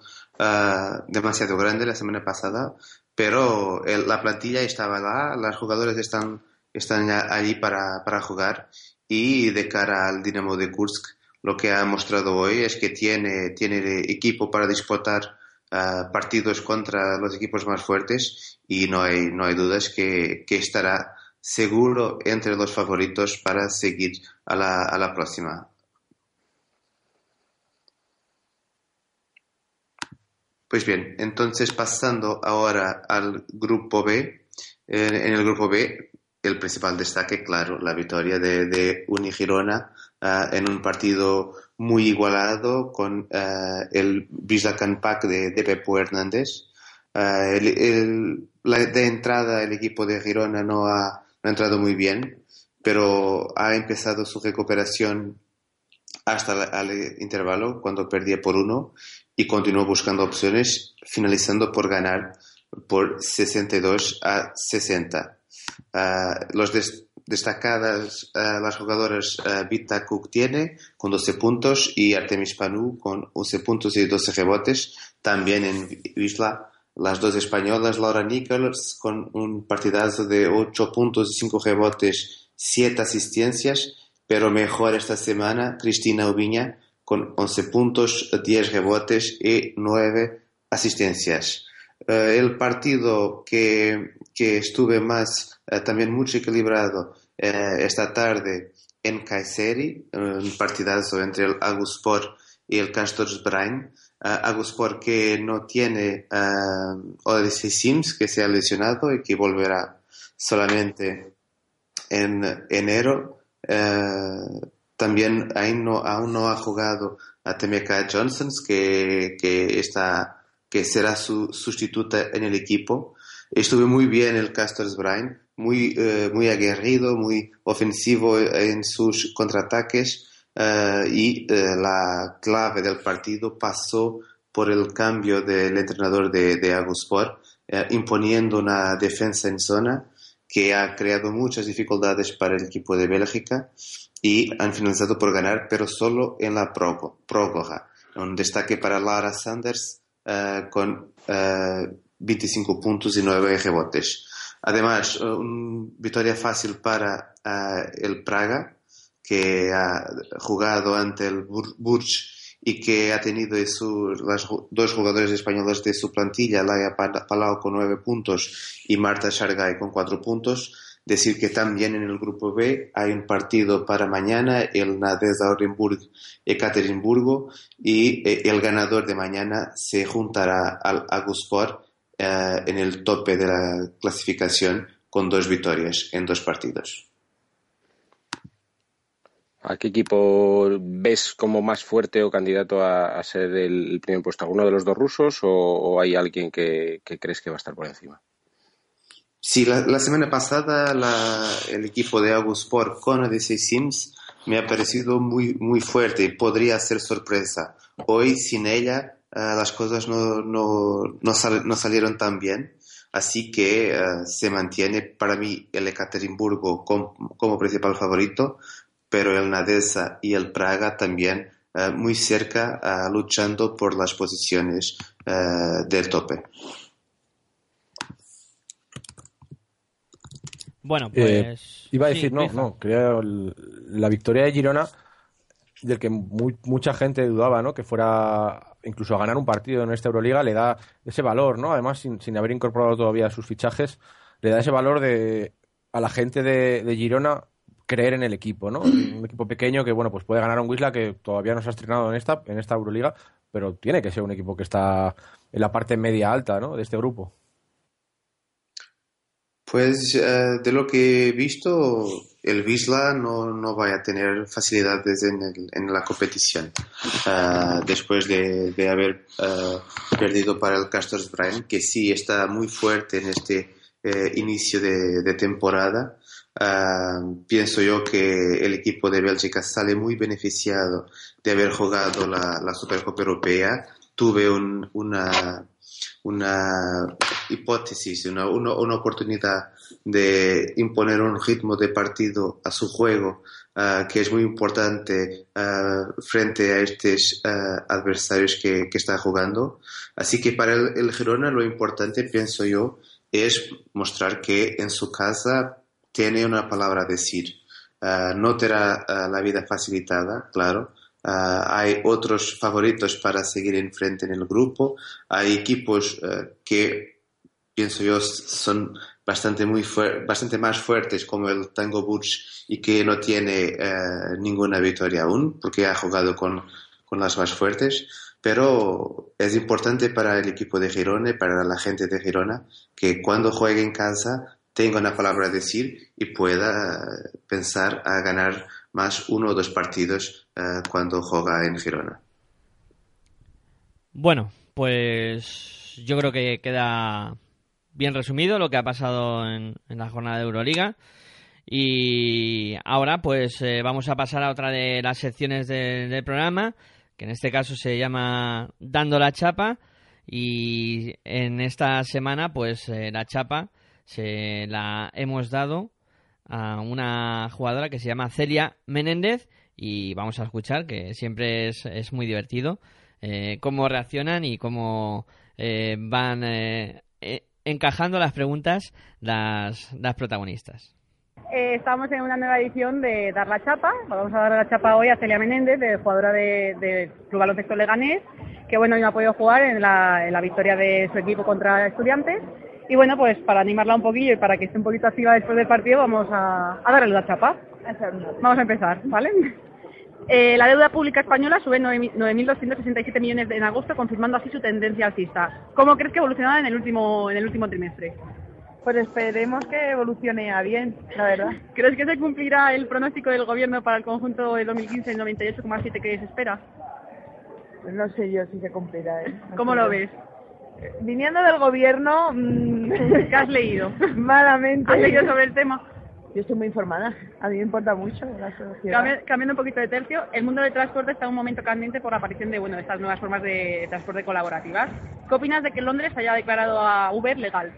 demasiado grande la semana pasada, pero la plantilla estaba lá, los jugadores están, están allí para, para jugar y de cara al Dinamo de Kursk lo que ha mostrado hoy es que tiene, tiene equipo para disputar uh, partidos contra los equipos más fuertes y no hay, no hay dudas que, que estará seguro entre los favoritos para seguir a la, a la próxima. Pues bien, entonces pasando ahora al grupo B, en el grupo B el principal destaque, claro, la victoria de, de Unigirona uh, en un partido muy igualado con uh, el Visa Pack de, de Pepo Hernández. Uh, el, de entrada el equipo de Girona no ha, entrado muy bien, pero ha empezado su recuperación hasta el intervalo cuando perdía por uno y continuó buscando opciones, finalizando por ganar por 62 a 60. Uh, los destacadas uh, las jugadoras uh, Vita Cook tiene con 12 puntos y Artemis Panu con 11 puntos y 12 rebotes. También en Isla las dos españolas Laura Nichols con un partidazo de 8 puntos y 5 rebotes, 7 asistencias, pero mejor esta semana Cristina Ubiña con 11 puntos, 10 rebotes y 9 asistencias. Uh, el partido que, que estuve más eh, también mucho equilibrado eh, esta tarde en Kayseri, un partidazo entre el Aguspor y el Castors Brain. Uh, Aguspor que no tiene uh, Odyssey Sims, que se ha lesionado y que volverá solamente en enero. También aún no, aún no ha jugado a Temeka Johnson, que, que, está, que será su sustituta en el equipo. Estuve muy bien el Castors Brain, muy, eh, muy aguerrido, muy ofensivo en sus contraataques eh, y eh, la clave del partido pasó por el cambio del entrenador de, de Aguspor, imponiendo una defensa en zona que ha creado muchas dificultades para el equipo de Bélgica y han finalizado por ganar, pero solo en la próloga. Un destaque para Lara Sanders con 25 puntos y 9 rebotes. Además, una victoria fácil para uh, el Praga, que ha jugado ante el Burj y que ha tenido su, las dos jugadores españoles de su plantilla, Laia Palau con nueve puntos y Marta Shargay con cuatro puntos. Decir que también en el grupo B hay un partido para mañana, el Nadezhda Orenburg Ekaterimburgo, y eh, el ganador de mañana se juntará al Aguspor eh, en el tope de la clasificación con dos victorias en dos partidos. ¿A qué equipo ves como más fuerte o candidato a, ser el, primer puesto? ¿Alguno de los dos rusos o, hay alguien que, crees que va a estar por encima? Sí, la, semana pasada el equipo de Agusport con Odyssey Sims me ha parecido muy, muy fuerte y podría ser sorpresa. Hoy, sin ella, eh, las cosas no, no, no, no, salieron tan bien. Así que uh, se mantiene para mí el Ekaterimburgo como, como principal favorito, pero el Nadesa y el Praga también uh, muy cerca, uh, luchando por las posiciones del tope. Bueno, pues. iba a decir, no, no, creo la victoria de Girona, del que muy, mucha gente dudaba, ¿no? Que fuera incluso a ganar un partido en esta Euroliga le da ese valor, ¿no? Además, sin, sin haber incorporado todavía sus fichajes, le da ese valor de a la gente de, de Girona creer en el equipo, ¿no? Un equipo pequeño que, bueno, pues puede ganar un Wisla que todavía no se ha estrenado en esta, en esta Euroliga, pero tiene que ser un equipo que está en la parte media alta, ¿no? De este grupo. Pues eh, de lo que he visto, el Wisla no, no va a tener facilidades en, el, en la competición. Uh, después de, de haber uh, perdido para el Castors Bryan, que sí está muy fuerte en este inicio de, temporada, pienso yo que el equipo de Bélgica sale muy beneficiado de haber jugado la, la Supercopa Europea. Tuve un, una una hipótesis, una, una, oportunidad de imponer un ritmo de partido a su juego uh, que es muy importante uh, frente a estos uh, adversarios que, que está jugando. Así que para el, el, Girona lo importante, pienso yo, es mostrar que en su casa tiene una palabra a decir. no tendrá la vida facilitada, claro, Uh, hay otros favoritos para seguir enfrente en el grupo. Hay equipos uh, que pienso yo son bastante, muy bastante más fuertes como el Tango Butch y que no tiene uh, ninguna victoria aún porque ha jugado con, con, las más fuertes. Pero es importante para el equipo de Girona, para la gente de Girona, que cuando juegue en casa tenga una palabra a decir y pueda pensar a ganar más uno o dos partidos uh, cuando juega en Girona. Bueno, pues yo creo que queda bien resumido lo que ha pasado en, en la jornada de Euroliga. Y ahora pues eh, vamos a pasar a otra de las secciones de, del programa, que en este caso se llama Dando la Chapa. Y en esta semana pues eh, la chapa se la hemos dado a una jugadora que se llama Celia Menéndez y vamos a escuchar que siempre es, es muy divertido eh, cómo reaccionan y cómo eh, van eh, eh encajando las preguntas las, las protagonistas. Eh, estamos en una nueva edición de Dar la Chapa. Vamos a dar la chapa hoy a Celia Menéndez, de jugadora de, de Club Baloncesto Leganés, que bueno, no ha podido jugar en la, en la victoria de su equipo contra Estudiantes y bueno, pues para animarla un poquillo y para que esté un poquito activa después del partido, vamos a, a darle la chapa. Vamos a empezar, ¿vale? Eh, la deuda pública española sube 9.267 millones en agosto, confirmando así su tendencia alcista. ¿Cómo crees que evolucionará en el último, en el último trimestre? Pues esperemos que evolucione a bien, la verdad. ¿Crees que se cumplirá el pronóstico del gobierno para el conjunto del 2015 en 98,7 que se espera? No sé yo si se cumplirá. ¿eh? No ¿Cómo lo ves? Viniendo del gobierno, mmm, ¿qué has leído? Malamente. ¿Has leído sobre el tema? Yo estoy muy informada, a mí me importa mucho la. Cambi cambiando un poquito de tercio, el mundo del transporte está en un momento candente por la aparición de bueno, estas nuevas formas de transporte colaborativas. ¿Qué opinas de que Londres haya declarado a Uber legal?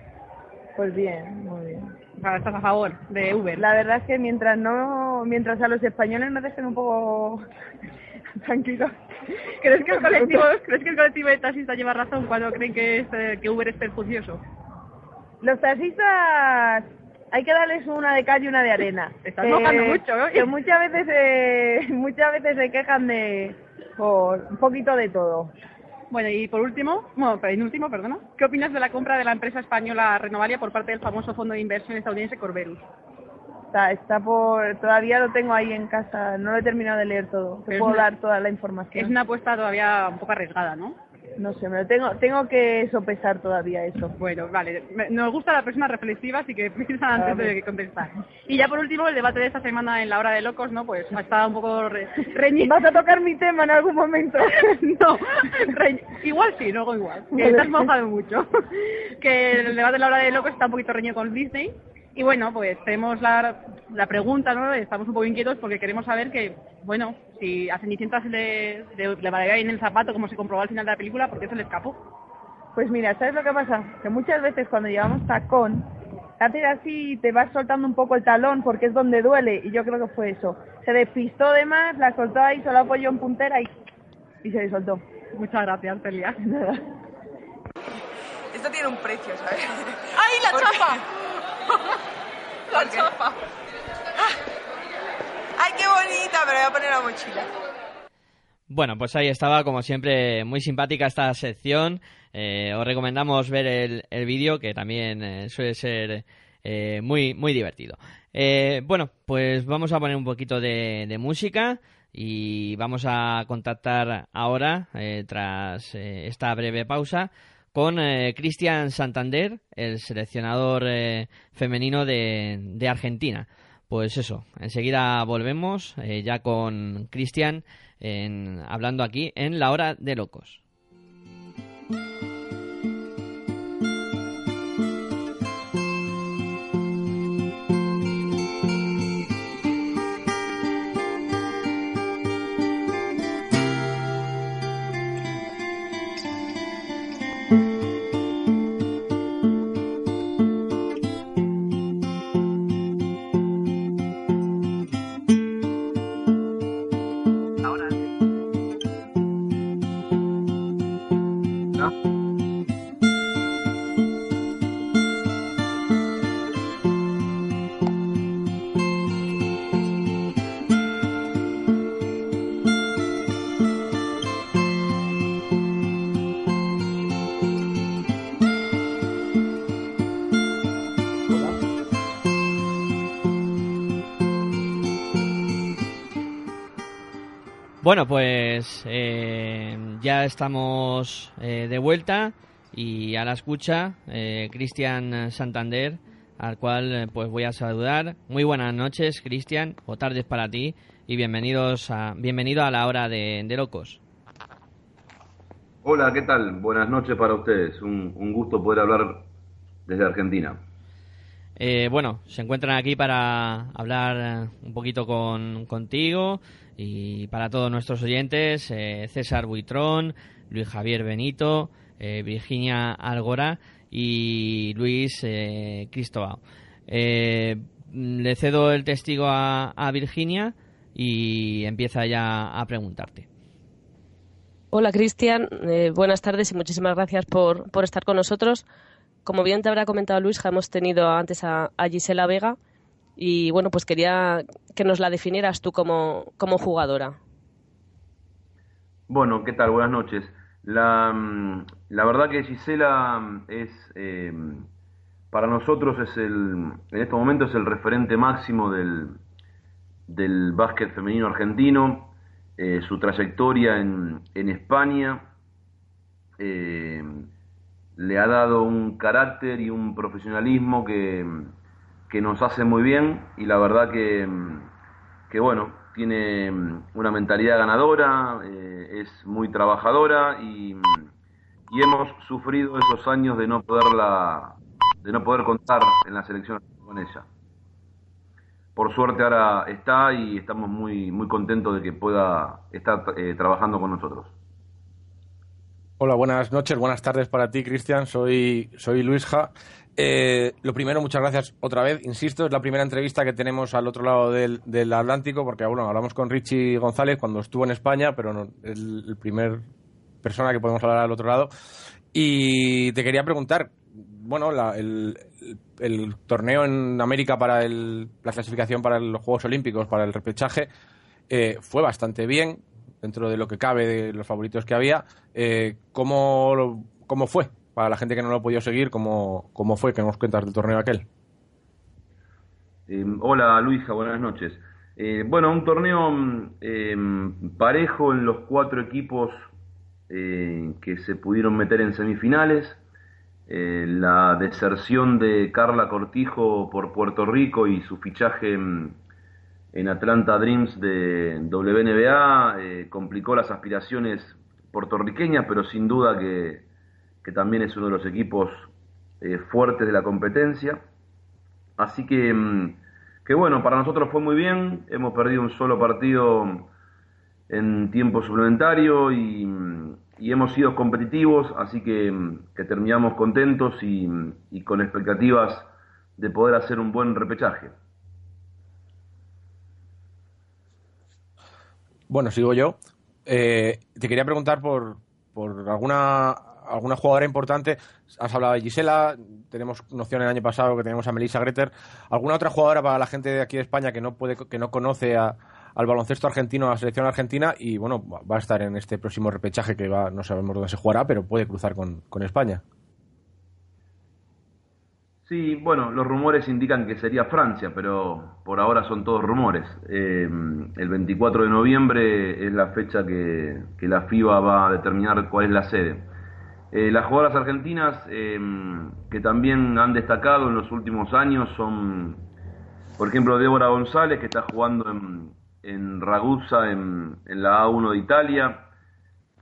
Pues bien, muy bien. O sea, ¿Estás a favor de Uber? La verdad es que mientras no, mientras a los españoles nos dejen un poco tranquilos, ¿Crees que, el colectivo, ¿Crees que el colectivo de taxistas lleva razón cuando creen que, es, eh, que Uber es perjuicioso? Los taxistas hay que darles una de cal y una de arena. Estás mojando mucho, ¿no? Que muchas veces, eh, muchas veces se quejan de por un poquito de todo. Bueno, y por último, bueno, penúltimo, perdona, ¿qué opinas de la compra de la empresa española Renovalia por parte del famoso fondo de inversión estadounidense Corberus? Está, está por, todavía lo tengo ahí en casa, no lo he terminado de leer todo. Te puedo dar toda la información. Es una apuesta todavía un poco arriesgada, ¿no? No sé, me lo tengo, tengo que sopesar todavía eso. Bueno, vale. Nos gusta la persona reflexiva, así que piensa antes de contestar. Y ya por último, el debate de esta semana en la hora de locos, ¿no? Pues ha estado un poco re reñido. ¿Vas a tocar mi tema en algún momento? no, igual sí, luego igual. Que te has mojado mucho. que el debate de la hora de locos está un poquito reñido con Disney y bueno, pues tenemos la, la pregunta, ¿no? Estamos un poco inquietos porque queremos saber que, bueno, si a Cenicienta se le, le, le valdría bien el zapato, como se comprobó al final de la película, ¿por qué se le escapó? Pues mira, ¿sabes lo que pasa? Que muchas veces cuando llevamos tacón, haces así te vas soltando un poco el talón porque es donde duele, y yo creo que fue eso. Se despistó de más, la soltó ahí, solo apoyó en puntera y, y se soltó. Muchas gracias, Celia. Esto tiene un precio, ¿sabes? ¡Ay, la Porque- chapa! La chapa. ¡Ay, qué bonita! Me la voy a poner la mochila. Bueno, pues ahí estaba, como siempre, muy simpática esta sección. Eh, os recomendamos ver el, el vídeo, que también eh, suele ser eh, muy, muy divertido. Eh, bueno, pues vamos a poner un poquito de, de música y vamos a contactar ahora, eh, tras eh, esta breve pausa, con eh, Cristian Santander, el seleccionador eh, femenino de, Argentina. Pues eso, enseguida volvemos eh, ya con Cristian hablando aquí en La Hora de Locos. Pues eh, ya estamos eh, de vuelta y a la escucha, eh, Cristian Santander, al cual pues voy a saludar. Muy buenas noches, Cristian, o tardes para ti y bienvenidos a, bienvenido a la hora de, Locos. Hola, ¿qué tal? Buenas noches para ustedes. Un, un gusto poder hablar desde Argentina. bueno, se encuentran aquí para hablar un poquito con, contigo y para todos nuestros oyentes, eh, César Buitrón, Luis Javier Benito, eh, Virginia Algora y Luis eh, Cristóbal. Eh, le cedo el testigo a, Virginia y empieza ya a preguntarte. Hola Cristian, buenas tardes y muchísimas gracias por, por, estar con nosotros. Como bien te habrá comentado Luis, hemos tenido antes a Gisela Vega y bueno, pues quería que nos la definieras tú como, como jugadora. Bueno, ¿qué tal? Buenas noches. La, mm, la verdad que Gisela mm, es, eh, para nosotros es el, en este momento es el referente máximo del, del básquet femenino argentino, eh, su trayectoria en, en España eh, le ha dado un carácter y un profesionalismo que, que nos hace muy bien y la verdad que, que bueno, tiene una mentalidad ganadora, eh, es muy trabajadora y, y, hemos sufrido esos años de no poderla, de no poder contar en la selección con ella. Por suerte ahora está y estamos muy, muy contentos de que pueda estar eh, trabajando con nosotros. Hola, buenas noches, buenas tardes para ti, Cristian. Soy, soy Luis Ja. Eh, lo primero, muchas gracias otra vez. Insisto, es la primera entrevista que tenemos al otro lado del, Atlántico, porque bueno, hablamos con Richie González cuando estuvo en España, pero no, es el primer persona que podemos hablar al otro lado. Y te quería preguntar, bueno, el, torneo en América para la clasificación para los Juegos Olímpicos, para el repechaje, eh, fue bastante bien, dentro de lo que cabe de los favoritos que había. Eh, ¿cómo, ¿Cómo fue? Para la gente que no lo ha podido seguir, ¿cómo, cómo fue? que nos cuentas del torneo aquel? Eh, hola Luisa, buenas noches. Eh, bueno, un torneo eh, parejo en los cuatro equipos que se pudieron meter en semifinales. la deserción de Carla Cortijo por Puerto Rico y su fichaje en, en Atlanta Dreams de WNBA complicó las aspiraciones puertorriqueñas, pero sin duda que que también es uno de los equipos eh, fuertes de la competencia. Así que, mm, que bueno, para nosotros fue muy bien, hemos perdido un solo partido en tiempo suplementario y, mm, hemos sido competitivos, así que, mm, que terminamos contentos y, con expectativas de poder hacer un buen repechaje. Bueno, sigo yo. Eh, te quería preguntar por, por alguna alguna jugadora importante, has hablado de Gisela, tenemos noción el año pasado que tenemos a Melissa Greter, alguna otra jugadora para la gente de aquí de España que no puede, que no conoce al baloncesto argentino, a la selección argentina y bueno, va a estar en este próximo repechaje que va, no sabemos dónde se jugará, pero puede cruzar con, España. Sí, bueno, los rumores indican que sería Francia, pero por ahora son todos rumores. Eh, el 24 de noviembre es la fecha que, que, la FIBA va a determinar cuál es la sede. Eh, las jugadoras argentinas em, que también han destacado en los últimos años son, por ejemplo, Débora González, que está jugando en, en Ragusa, en, la A1 de Italia.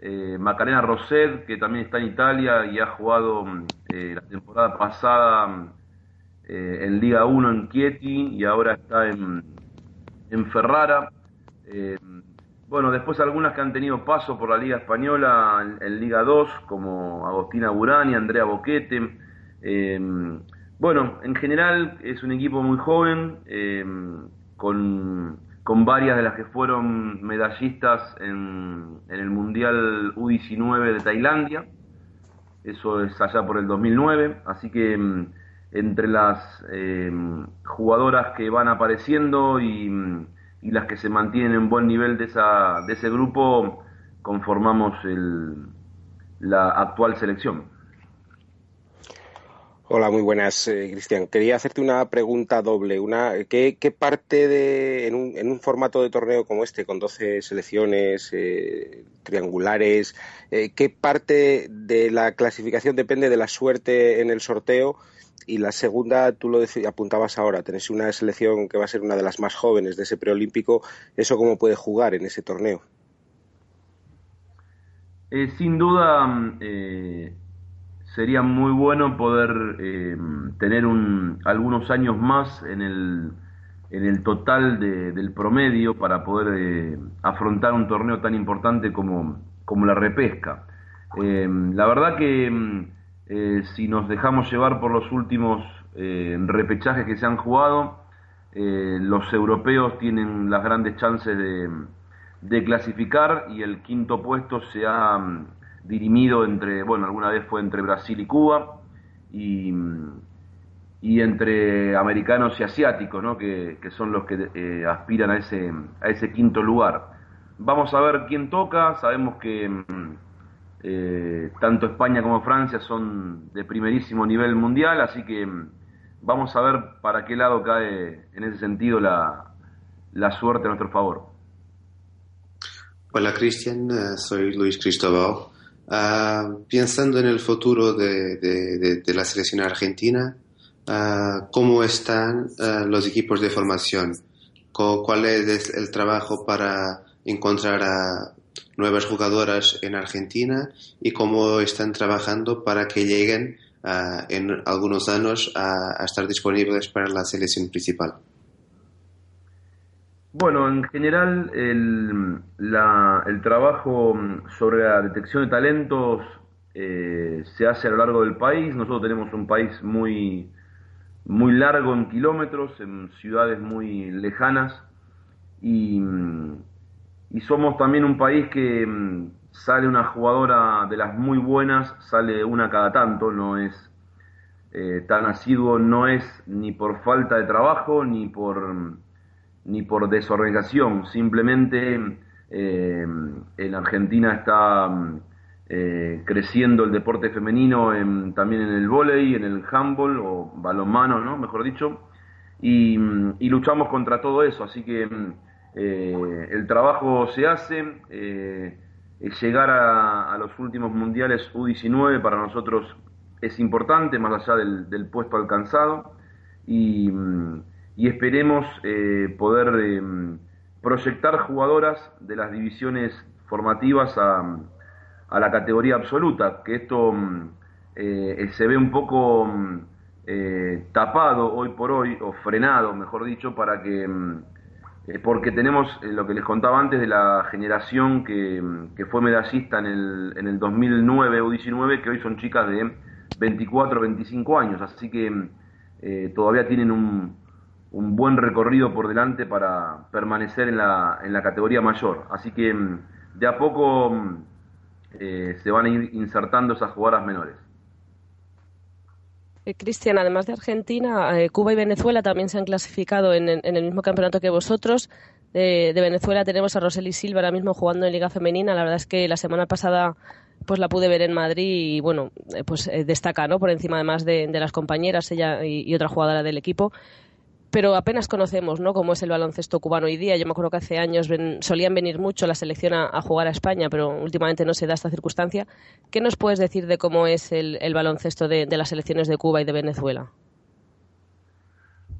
Eh, Macarena Roset, que también está en Italia y ha jugado eh, la temporada pasada en Liga 1 en Chieti y ahora está en, en Ferrara. Bueno, después algunas que han tenido paso por la Liga Española en, Liga 2, como Agostina Burani, Andrea Boquete. Em, bueno, en general es un equipo muy joven, em, con, varias de las que fueron medallistas en, el Mundial U19 de Tailandia. Eso es allá por el 2009. Así que em, entre las jugadoras que van apareciendo y y las que se mantienen en buen nivel de, esa, de ese grupo conformamos el, la actual selección. Hola, muy buenas, eh, Cristian. Quería hacerte una pregunta doble. Una, ¿qué, parte de, en un, en un, formato de torneo como este, con 12 selecciones eh, triangulares, eh, qué parte de la clasificación depende de la suerte en el sorteo? Y la segunda, tú lo apuntabas ahora, tenés una selección que va a ser una de las más jóvenes de ese preolímpico. ¿Eso cómo puede jugar en ese torneo? sin duda, sería muy bueno poder eh, tener un, algunos años más en el, en el total del promedio para poder eh, afrontar un torneo tan importante como, como la repesca. Eh, la verdad que si nos dejamos llevar por los últimos repechajes que se han jugado, los europeos tienen las grandes chances de, clasificar y el quinto puesto se ha dirimido entre, bueno, alguna vez fue entre Brasil y Cuba, y, y entre americanos y asiáticos, ¿no? que, son los que eh, aspiran a ese, a ese quinto lugar. Vamos a ver quién toca, sabemos que mm, eh, tanto España como Francia son de primerísimo nivel mundial, así que mm, vamos a ver para qué lado cae en ese sentido la, la suerte a nuestro favor. Hola Cristian, eh, soy Luis Cristóbal. Uh, pensando en el futuro de, de, de, la selección argentina, uh, ¿cómo están uh, los equipos de formación? ¿Cuál es el trabajo para encontrar a nuevas jugadoras en Argentina y cómo están trabajando para que lleguen en algunos años a estar disponibles para la selección principal? Bueno, en general el, el, trabajo sobre la detección de talentos eh, se hace a lo largo del país. Nosotros tenemos un país muy, muy largo en kilómetros, en ciudades muy lejanas y, y somos también un país que mm, sale una jugadora de las muy buenas, sale una cada tanto, no es eh, tan asiduo, no es ni por falta de trabajo ni por ni por desorganización, simplemente eh, en Argentina está eh, creciendo el deporte femenino también en el vóley, en el handball o balonmano, ¿no? mejor dicho, y, luchamos contra todo eso, así que eh, el trabajo se hace, llegar a, los últimos mundiales U19 para nosotros es importante, más allá del, puesto alcanzado, y y esperemos eh, poder eh, proyectar jugadoras de las divisiones formativas a, a la categoría absoluta, que esto mm, eh, se ve un poco mm, tapado hoy por hoy, o frenado, mejor dicho, para que, mm, porque tenemos lo que les contaba antes de la generación que, que fue medallista en el, en el 2009 o 19, que hoy son chicas de 24 o 25 años, así que todavía tienen un, un buen recorrido por delante para permanecer en la, en la categoría mayor. Así que mm, de a poco mm, eh, se van a ir insertando esas jugadoras menores. Eh, Cristian, además de Argentina, eh, Cuba y Venezuela también se han clasificado en, el mismo campeonato que vosotros. De, Venezuela tenemos a Roseli Silva ahora mismo jugando en Liga Femenina. La verdad es que la semana pasada pues la pude ver en Madrid y bueno, pues destaca ¿no? por encima además de, de las compañeras, ella y, otra jugadora del equipo pero apenas conocemos ¿no? cómo es el baloncesto cubano hoy día. Yo me acuerdo que hace años solían venir mucho la selección a, jugar a España, pero últimamente no se da esta circunstancia. ¿Qué nos puedes decir de cómo es el, baloncesto de, las selecciones de Cuba y de Venezuela?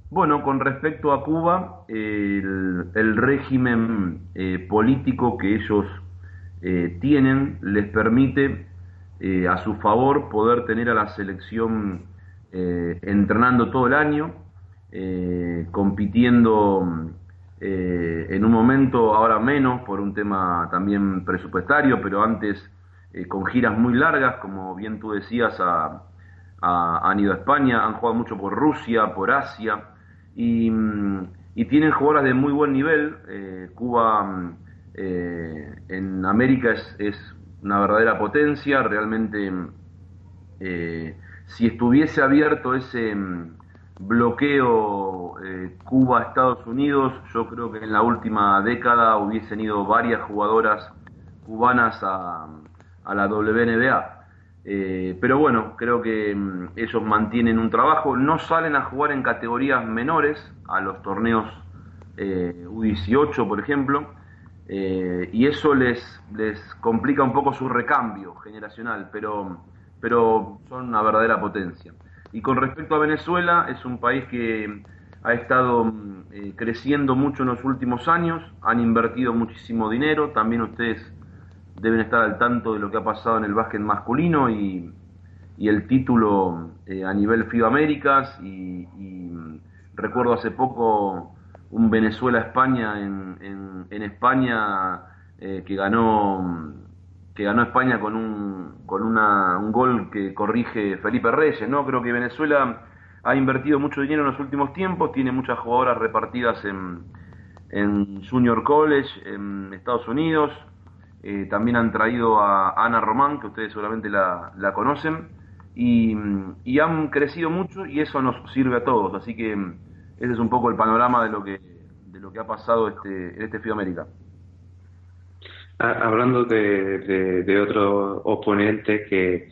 Bueno, con respecto a Cuba, el, régimen eh, político que ellos eh, tienen les permite eh, a su favor poder tener a la selección entrenando todo el año, eh, compitiendo eh, en un momento, ahora menos, por un tema también presupuestario, pero antes eh, con giras muy largas, como bien tú decías, han ido a España, han jugado mucho por Rusia, por Asia, y, tienen jugadoras de muy buen nivel. Cuba en América es, es, una verdadera potencia, realmente si estuviese abierto ese bloqueo eh, Cuba-Estados Unidos, yo creo que en la última década hubiesen ido varias jugadoras cubanas a, la WNBA. Eh, pero bueno, creo que mm, ellos mantienen un trabajo, no salen a jugar en categorías menores, a los torneos eh, U18 por ejemplo, eh, y eso les, les complica un poco su recambio generacional, pero, pero son una verdadera potencia. Y con respecto a Venezuela, es un país que ha estado mm, eh, creciendo mucho en los últimos años, han invertido muchísimo dinero, también ustedes deben estar al tanto de lo que ha pasado en el básquet masculino y, y el título eh, a nivel FIBA Américas y, y, mm, recuerdo hace poco un Venezuela-España en, en, en, España eh, que ganó mm, que ganó España con un con una, un gol que corrige Felipe Reyes, ¿no? Creo que Venezuela ha invertido mucho dinero en los últimos tiempos, tiene muchas jugadoras repartidas en, en Junior College en Estados Unidos, eh, también han traído a Ana Román, que ustedes seguramente la, la conocen, y, y, han crecido mucho y eso nos sirve a todos. Así que ese es un poco el panorama de lo que, de lo que ha pasado este, en este FIBA América. Hablando de, otro oponente que,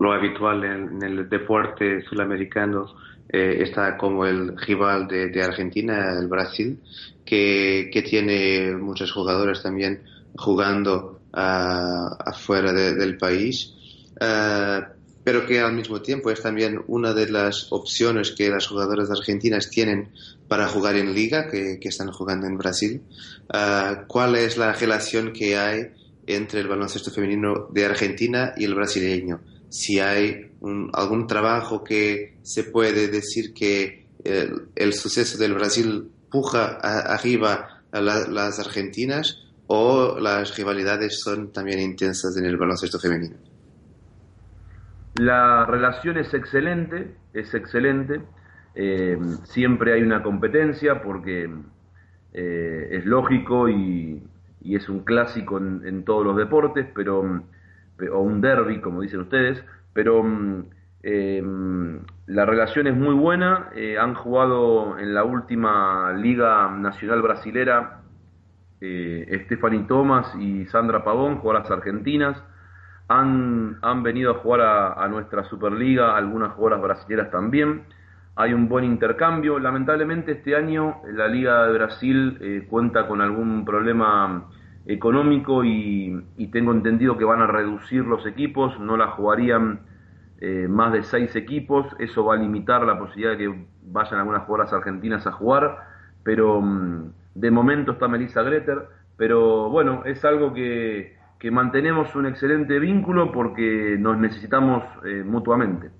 lo habitual en, el deporte sudamericano eh, está como el rival de, Argentina, el Brasil, que, tiene muchos jugadores también jugando uh, afuera de, del país, uh, pero que al mismo tiempo es también una de las opciones que las jugadoras argentinas tienen para jugar en liga, que, están jugando en Brasil. Uh, ¿Cuál es la relación que hay entre el baloncesto femenino de Argentina y el brasileño? Si hay algún trabajo que se puede decir que el, el suceso del Brasil puja arriba a la, las argentinas o las rivalidades son también intensas en el baloncesto femenino? La relación es excelente, es excelente. Eh, siempre hay una competencia porque eh, es lógico y, y, es un clásico en, todos los deportes, pero o un derby, como dicen ustedes, pero eh, la relación es muy buena. Eh, han jugado en la última Liga Nacional Brasilera Stephanie Thomas y Sandra Pavón, jugadoras argentinas. Han, han venido a jugar a, nuestra Superliga algunas jugadoras brasileras también. Hay un buen intercambio. Lamentablemente este año la Liga de Brasil eh, cuenta con algún problema económico y, y, tengo entendido que van a reducir los equipos, no la jugarían eh, más de seis equipos, eso va a limitar la posibilidad de que vayan algunas jugadoras argentinas a jugar, pero mm, de momento está Melissa Greter, pero bueno, es algo que, que mantenemos un excelente vínculo porque nos necesitamos eh, mutuamente.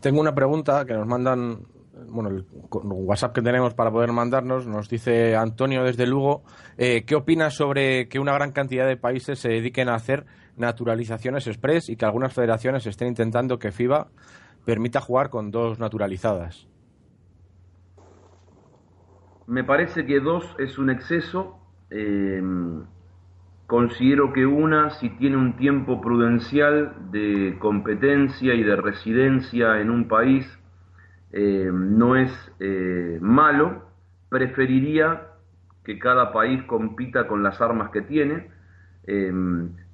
Tengo una pregunta que nos mandan, bueno, el WhatsApp que tenemos para poder mandarnos, nos dice Antonio desde Lugo, eh, ¿qué opinas sobre que una gran cantidad de países se dediquen a hacer naturalizaciones express y que algunas federaciones estén intentando que FIBA permita jugar con dos naturalizadas? Me parece que dos es un exceso. Eh, considero que una, si tiene un tiempo prudencial de competencia y de residencia en un país, eh, no es eh, malo. Preferiría que cada país compita con las armas que tiene, eh,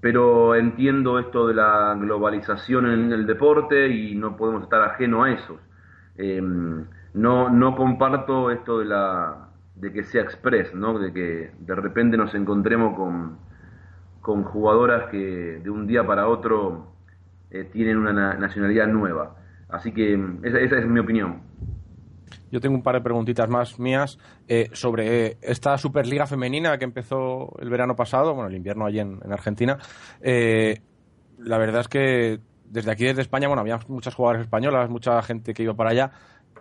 pero entiendo esto de la globalización en el deporte y no podemos estar ajeno a eso. no, no comparto esto de la de que sea express, ¿no? De que de repente nos encontremos con, con jugadoras que de un día para otro eh, tienen una na nacionalidad nueva. Así que esa, esa, es mi opinión. Yo tengo un par de preguntitas más mías eh, sobre esta Superliga femenina que empezó el verano pasado, bueno, el invierno allí en, en Argentina. Eh, la verdad es que desde aquí, desde España, bueno, había muchas jugadoras españolas, mucha gente que iba para allá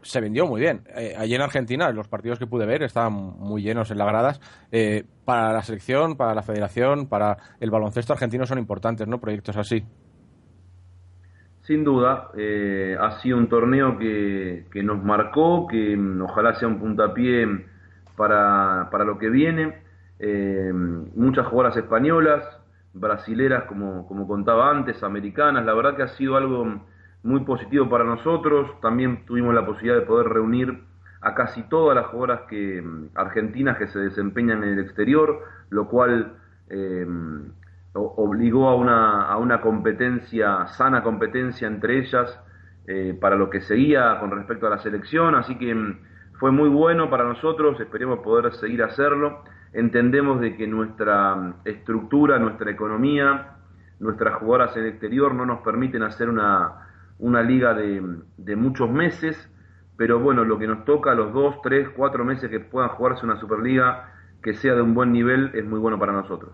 se vendió muy bien. Eh, allí en Argentina, los partidos que pude ver estaban muy llenos en las gradas. Eh, para la selección, para la federación, para el baloncesto argentino son importantes, ¿no? Proyectos así. Sin duda, eh, ha sido un torneo que, que, nos marcó, que mm, ojalá sea un puntapié para, para lo que viene. Eh, muchas jugadoras españolas, brasileras, como, como contaba antes, americanas. La verdad que ha sido algo muy positivo para nosotros. También tuvimos la posibilidad de poder reunir a casi todas las jugadoras que, argentinas que se desempeñan en el exterior, lo cual eh, obligó a una, a una competencia, sana competencia entre ellas eh, para lo que seguía con respecto a la selección, así que mm, fue muy bueno para nosotros, esperemos poder seguir hacerlo. Entendemos de que nuestra mm, estructura, nuestra economía, nuestras jugadoras en el exterior no nos permiten hacer una, una liga de, de muchos meses, pero bueno, lo que nos toca, los dos, tres, cuatro meses que puedan jugarse una Superliga que sea de un buen nivel, es muy bueno para nosotros.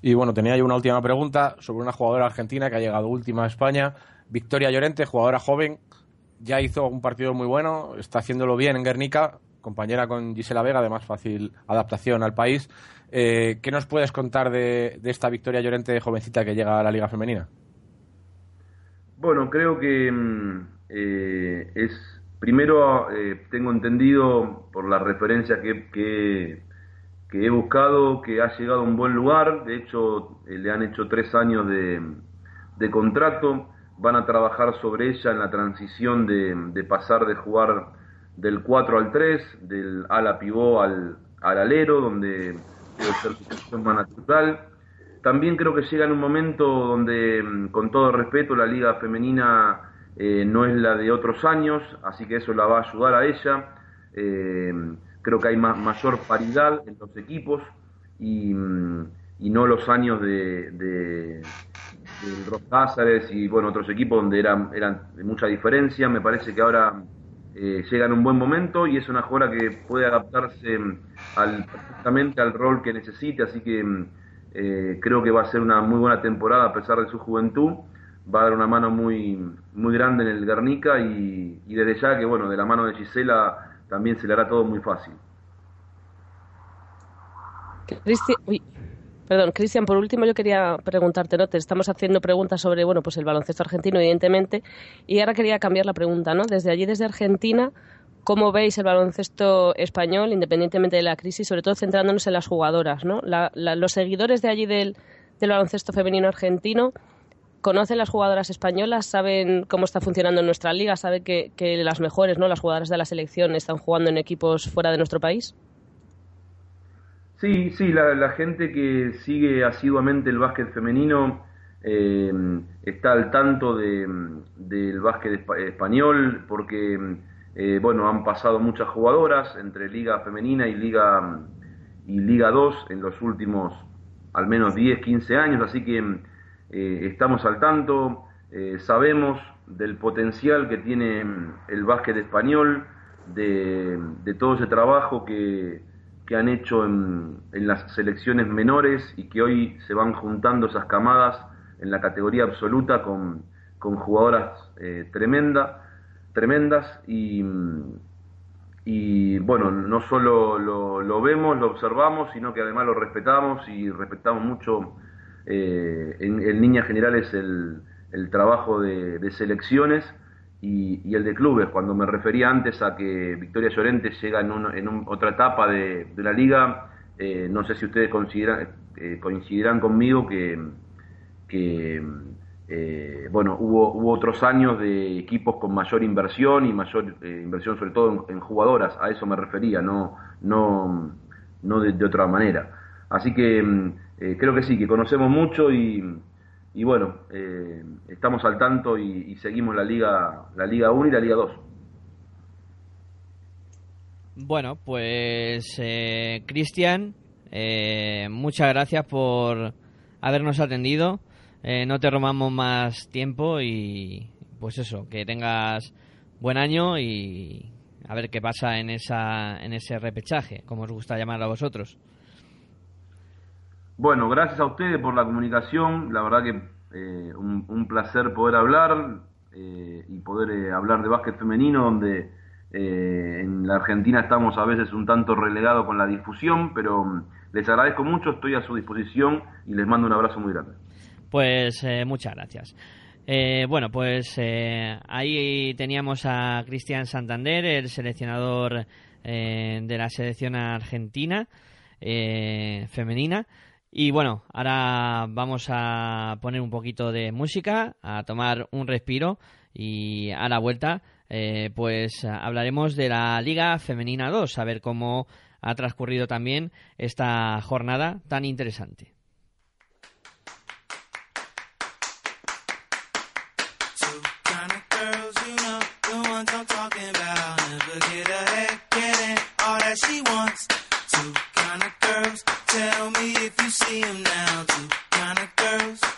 Y bueno, tenía yo una última pregunta sobre una jugadora argentina que ha llegado última a España, Victoria Llorente, jugadora joven, ya hizo un partido muy bueno, está haciéndolo bien en Guernica, compañera con Gisela Vega, de más fácil adaptación al país. Eh, ¿Qué nos puedes contar de, esta Victoria Llorente jovencita que llega a la Liga Femenina? Bueno, creo que mm, eh, es, primero eh, tengo entendido por la referencia que, que que he buscado, que ha llegado a un buen lugar, de hecho eh, le han hecho tres años de, de, contrato, van a trabajar sobre ella en la transición de, de, pasar de jugar del 4 al 3, del ala pivó al, al alero, donde debe ser su más natural. También creo que llega en un momento donde, mm, con todo respeto, la liga femenina eh, no es la de otros años, así que eso la va a ayudar a ella. Eh, creo que hay mayor paridad en los equipos y, mm, no los años de, de, de y bueno otros equipos donde eran, eran de mucha diferencia. Me parece que ahora eh, llega en un buen momento y es una jugadora que puede adaptarse mm, al, perfectamente al rol que necesite, así que eh, creo que va a ser una muy buena temporada a pesar de su juventud. Va a dar una mano muy, muy grande en el Guernica y, desde ya que bueno, de la mano de Gisela también se le hará todo muy fácil. perdón, Cristian, por último yo quería preguntarte, ¿no? Te estamos haciendo preguntas sobre, bueno, pues el baloncesto argentino, evidentemente, y ahora quería cambiar la pregunta, ¿no? Desde allí, desde Argentina, ¿cómo veis el baloncesto español, independientemente de la crisis, sobre todo centrándonos en las jugadoras, ¿no? los seguidores de allí del, baloncesto femenino argentino, conocen las jugadoras españolas, saben cómo está funcionando nuestra liga, saben que, las mejores, ¿no? las jugadoras de la selección están jugando en equipos fuera de nuestro país. Sí, sí, la, gente que sigue asiduamente el básquet femenino eh, está al tanto del básquet español porque, eh, bueno, han pasado muchas jugadoras entre Liga Femenina y Liga, y Liga 2 en los últimos al menos 10, 15 años, así que eh, estamos al tanto, eh, sabemos del potencial que tiene el básquet español, de, todo ese trabajo que, han hecho en, las selecciones menores y que hoy se van juntando esas camadas en la categoría absoluta con, jugadoras eh, tremenda, tremendas y, y bueno, no solo lo, lo, vemos, lo observamos, sino que además lo respetamos y respetamos mucho eh, en, en líneas generales el, el trabajo de, selecciones y, el de clubes. Cuando me refería antes a que Victoria Llorente llega en, en otra etapa de, la liga, eh, no sé si ustedes consideran, eh, coincidirán conmigo que, que bueno, hubo, hubo otros años de equipos con mayor inversión y mayor inversión sobre todo en, jugadoras, a eso me refería, no, no, no de, otra manera. Así que mm, eh, creo que sí, que conocemos mucho y, bueno, eh, estamos al tanto y, seguimos la Liga, la Liga 1 y la Liga 2. Bueno, pues eh, Cristian, muchas gracias por habernos atendido. No te robamos más tiempo y pues eso, que tengas buen año y a ver qué pasa en, esa, en ese repechaje, como os gusta llamarlo a vosotros. Bueno, gracias a ustedes por la comunicación. La verdad que eh, un, placer poder hablar eh, y poder eh, hablar de básquet femenino, donde en la Argentina estamos a veces un tanto relegados con la difusión, pero mm, les agradezco mucho, estoy a su disposición y les mando un abrazo muy grande. Pues muchas gracias. bueno, pues ahí teníamos a Cristian Santander, el seleccionador de la selección argentina femenina. Y bueno, ahora vamos a poner un poquito de música, a tomar un respiro y a la vuelta eh, pues hablaremos de la Liga Femenina 2, a ver cómo ha transcurrido también esta jornada tan interesante. that she wants. Two kind of girls. Tell me if you see them now. Two kind of girls.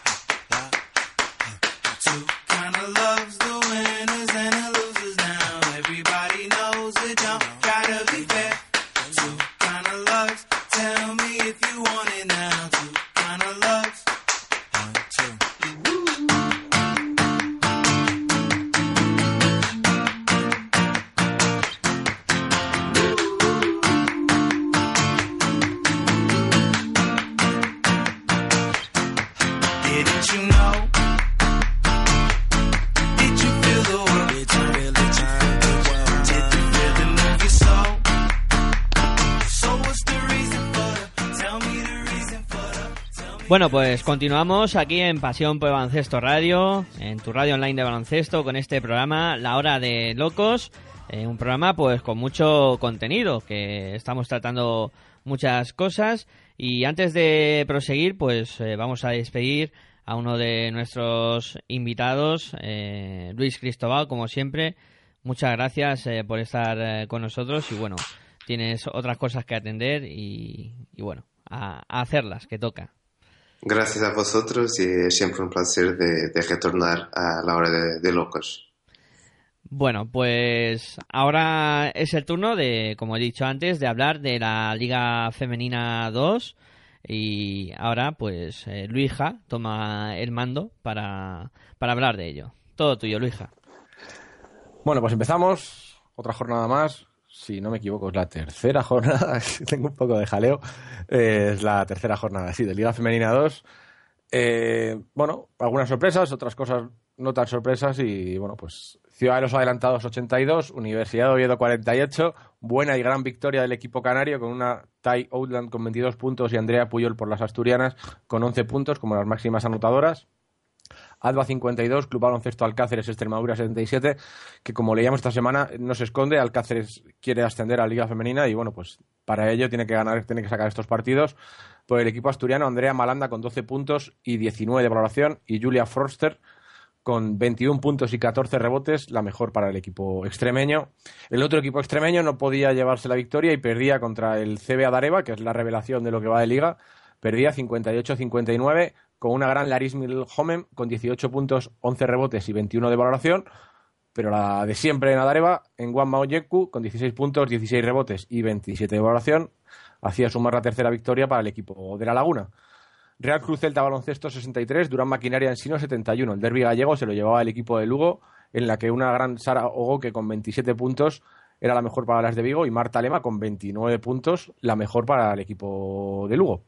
Bueno, pues continuamos aquí en Pasión por Baloncesto Radio, en tu radio online de baloncesto, con este programa La Hora de Locos. Eh, un programa pues con mucho contenido, que estamos tratando muchas cosas. Y antes de proseguir, pues eh, vamos a despedir a uno de nuestros invitados, eh, Luis Cristóbal, como siempre. Muchas gracias por estar con nosotros y bueno, tienes otras cosas que atender y, bueno, a hacerlas, que toca. Gracias a vosotros y es siempre un placer de, retornar a la hora de, locos. Bueno, pues ahora es el turno de, como he dicho antes, de hablar de la Liga Femenina 2 y ahora pues eh, Luija toma el mando para, para hablar de ello. Todo tuyo, Luija. Bueno, pues empezamos. Otra jornada más si no me equivoco, es la tercera jornada, tengo un poco de jaleo, eh, es la tercera jornada, sí, de Liga Femenina 2. Eh, bueno, algunas sorpresas, otras cosas no tan sorpresas y bueno, pues Ciudad de los Adelantados 82, Universidad de Oviedo 48, buena y gran victoria del equipo canario con una Tai Outland con 22 puntos y Andrea Puyol por las asturianas con 11 puntos como las máximas anotadoras. Alba 52, Club Baloncesto Alcáceres Extremadura 77, que como leíamos esta semana no se esconde, Alcáceres quiere ascender a la Liga Femenina y bueno, pues para ello tiene que ganar, tiene que sacar estos partidos. Por el equipo asturiano, Andrea Malanda con 12 puntos y 19 de valoración y Julia Forster con 21 puntos y 14 rebotes, la mejor para el equipo extremeño. El otro equipo extremeño no podía llevarse la victoria y perdía contra el CBA Dareva, que es la revelación de lo que va de liga. Perdía 58-59 con una gran Laris Milhomen con 18 puntos, 11 rebotes y 21 de valoración, pero la de siempre en Adareva, en Juan Maoyeku, con 16 puntos, 16 rebotes y 27 de valoración, hacía sumar la tercera victoria para el equipo de La Laguna. Real Cruz Celta Baloncesto 63, Durán Maquinaria en Sino 71. El derby gallego se lo llevaba el equipo de Lugo, en la que una gran Sara Ogo, que con 27 puntos era la mejor para las de Vigo, y Marta Lema con 29 puntos, la mejor para el equipo de Lugo.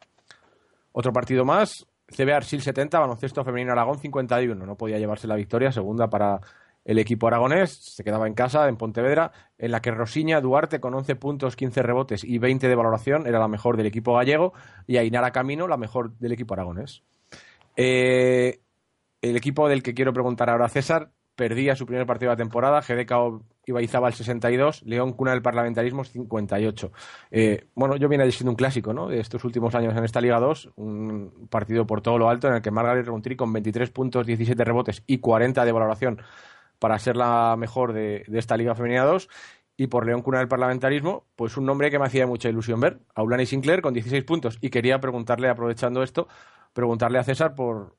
Otro partido más, CB Arsil 70, baloncesto femenino Aragón 51. No podía llevarse la victoria, segunda para el equipo aragonés. Se quedaba en casa, en Pontevedra, en la que Rosiña Duarte, con 11 puntos, 15 rebotes y 20 de valoración, era la mejor del equipo gallego. Y Ainara Camino, la mejor del equipo aragonés. Eh, el equipo del que quiero preguntar ahora César perdía su primer partido de la temporada, GDK Ibaizábal 62, León Cuna del Parlamentarismo 58. Eh, bueno, yo viene siendo un clásico ¿no? de estos últimos años en esta Liga 2, un partido por todo lo alto en el que Margaret Rontri con 23 puntos, 17 rebotes y 40 de valoración para ser la mejor de, esta Liga Femenina 2 y por León Cuna del Parlamentarismo, pues un nombre que me hacía mucha ilusión ver, Aulani Sinclair con 16 puntos. Y quería preguntarle, aprovechando esto, preguntarle a César por,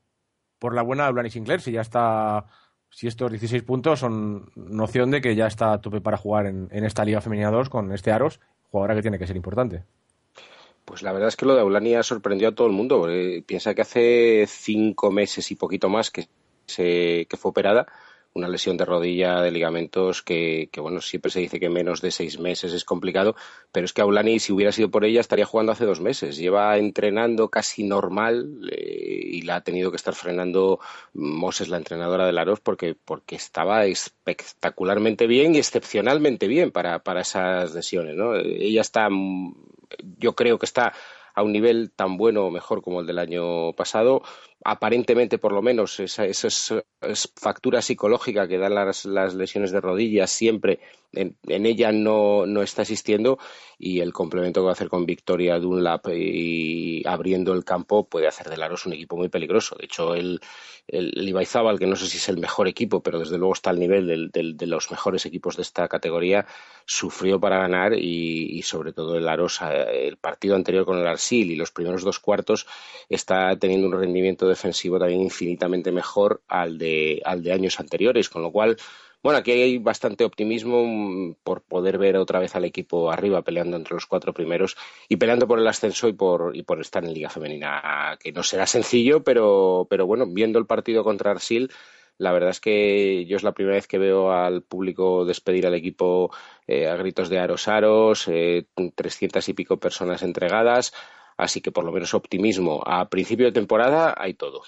por la buena Aulani Sinclair, si ya está si estos 16 puntos son noción de que ya está a tope para jugar en, esta Liga Femenina 2 con este Aros, jugadora que tiene que ser importante. Pues la verdad es que lo de Aulani ha sorprendido a todo el mundo. piensa que hace cinco meses y poquito más que, se, que fue operada una lesión de rodilla de ligamentos que, bueno, siempre se dice que menos de seis meses es complicado, pero es que Aulani, si hubiera sido por ella, estaría jugando hace dos meses. Lleva entrenando casi normal eh, y la ha tenido que estar frenando Moses, la entrenadora de Laros, porque, porque estaba espectacularmente bien y excepcionalmente bien para, para esas lesiones, ¿no? Ella está, yo creo que está a un nivel tan bueno o mejor como el del año pasado aparentemente por lo menos esa, esa, factura psicológica que dan las, lesiones de rodillas siempre en, ella no, no, está existiendo y el complemento que va a hacer con Victoria Dunlap y abriendo el campo puede hacer de Laros un equipo muy peligroso. De hecho, el, el, Ibaizábal, que no sé si es el mejor equipo, pero desde luego está al nivel de los mejores equipos de esta categoría, sufrió para ganar y, sobre todo el Laros, eh, el partido anterior con el Arsil y los primeros dos cuartos está teniendo un rendimiento defensivo también infinitamente mejor al de, al de años anteriores, con lo cual bueno, aquí hay bastante optimismo mm, por poder ver otra vez al equipo arriba peleando entre los cuatro primeros y peleando por el ascenso y por, y por estar en Liga Femenina, que no será sencillo, pero, pero bueno, viendo el partido contra Arsil, la verdad es que yo es la primera vez que veo al público despedir al equipo eh, a gritos de aros aros, eh, trescientas y pico personas entregadas, así que por lo menos optimismo. A principio de temporada hay todo.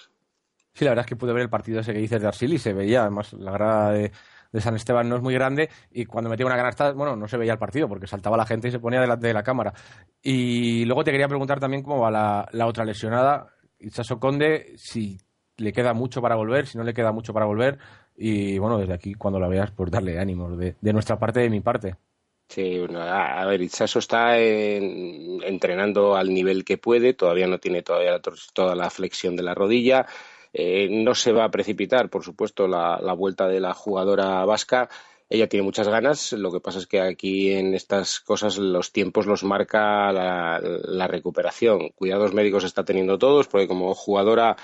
Sí, la verdad es que pude ver el partido ese que dices de Arsil y se veía además la grada de de San Esteban no es muy grande y cuando metía una canasta, bueno, no se veía el partido porque saltaba la gente y se ponía delante de la cámara. Y luego te quería preguntar también cómo va la, otra lesionada, Itzaso Conde, si le queda mucho para volver, si no le queda mucho para volver. Y bueno, desde aquí, cuando la veas, pues darle ánimos de, nuestra parte, de mi parte. Sí, a, ver, Itzaso está entrenando al nivel que puede, todavía no tiene todavía toda la flexión de la rodilla. Eh, no se va a precipitar, por supuesto, la, la vuelta de la jugadora vasca ella tiene muchas ganas, lo que pasa es que aquí en estas cosas los tiempos los marca la, recuperación. Cuidados médicos está teniendo todos, porque como jugadora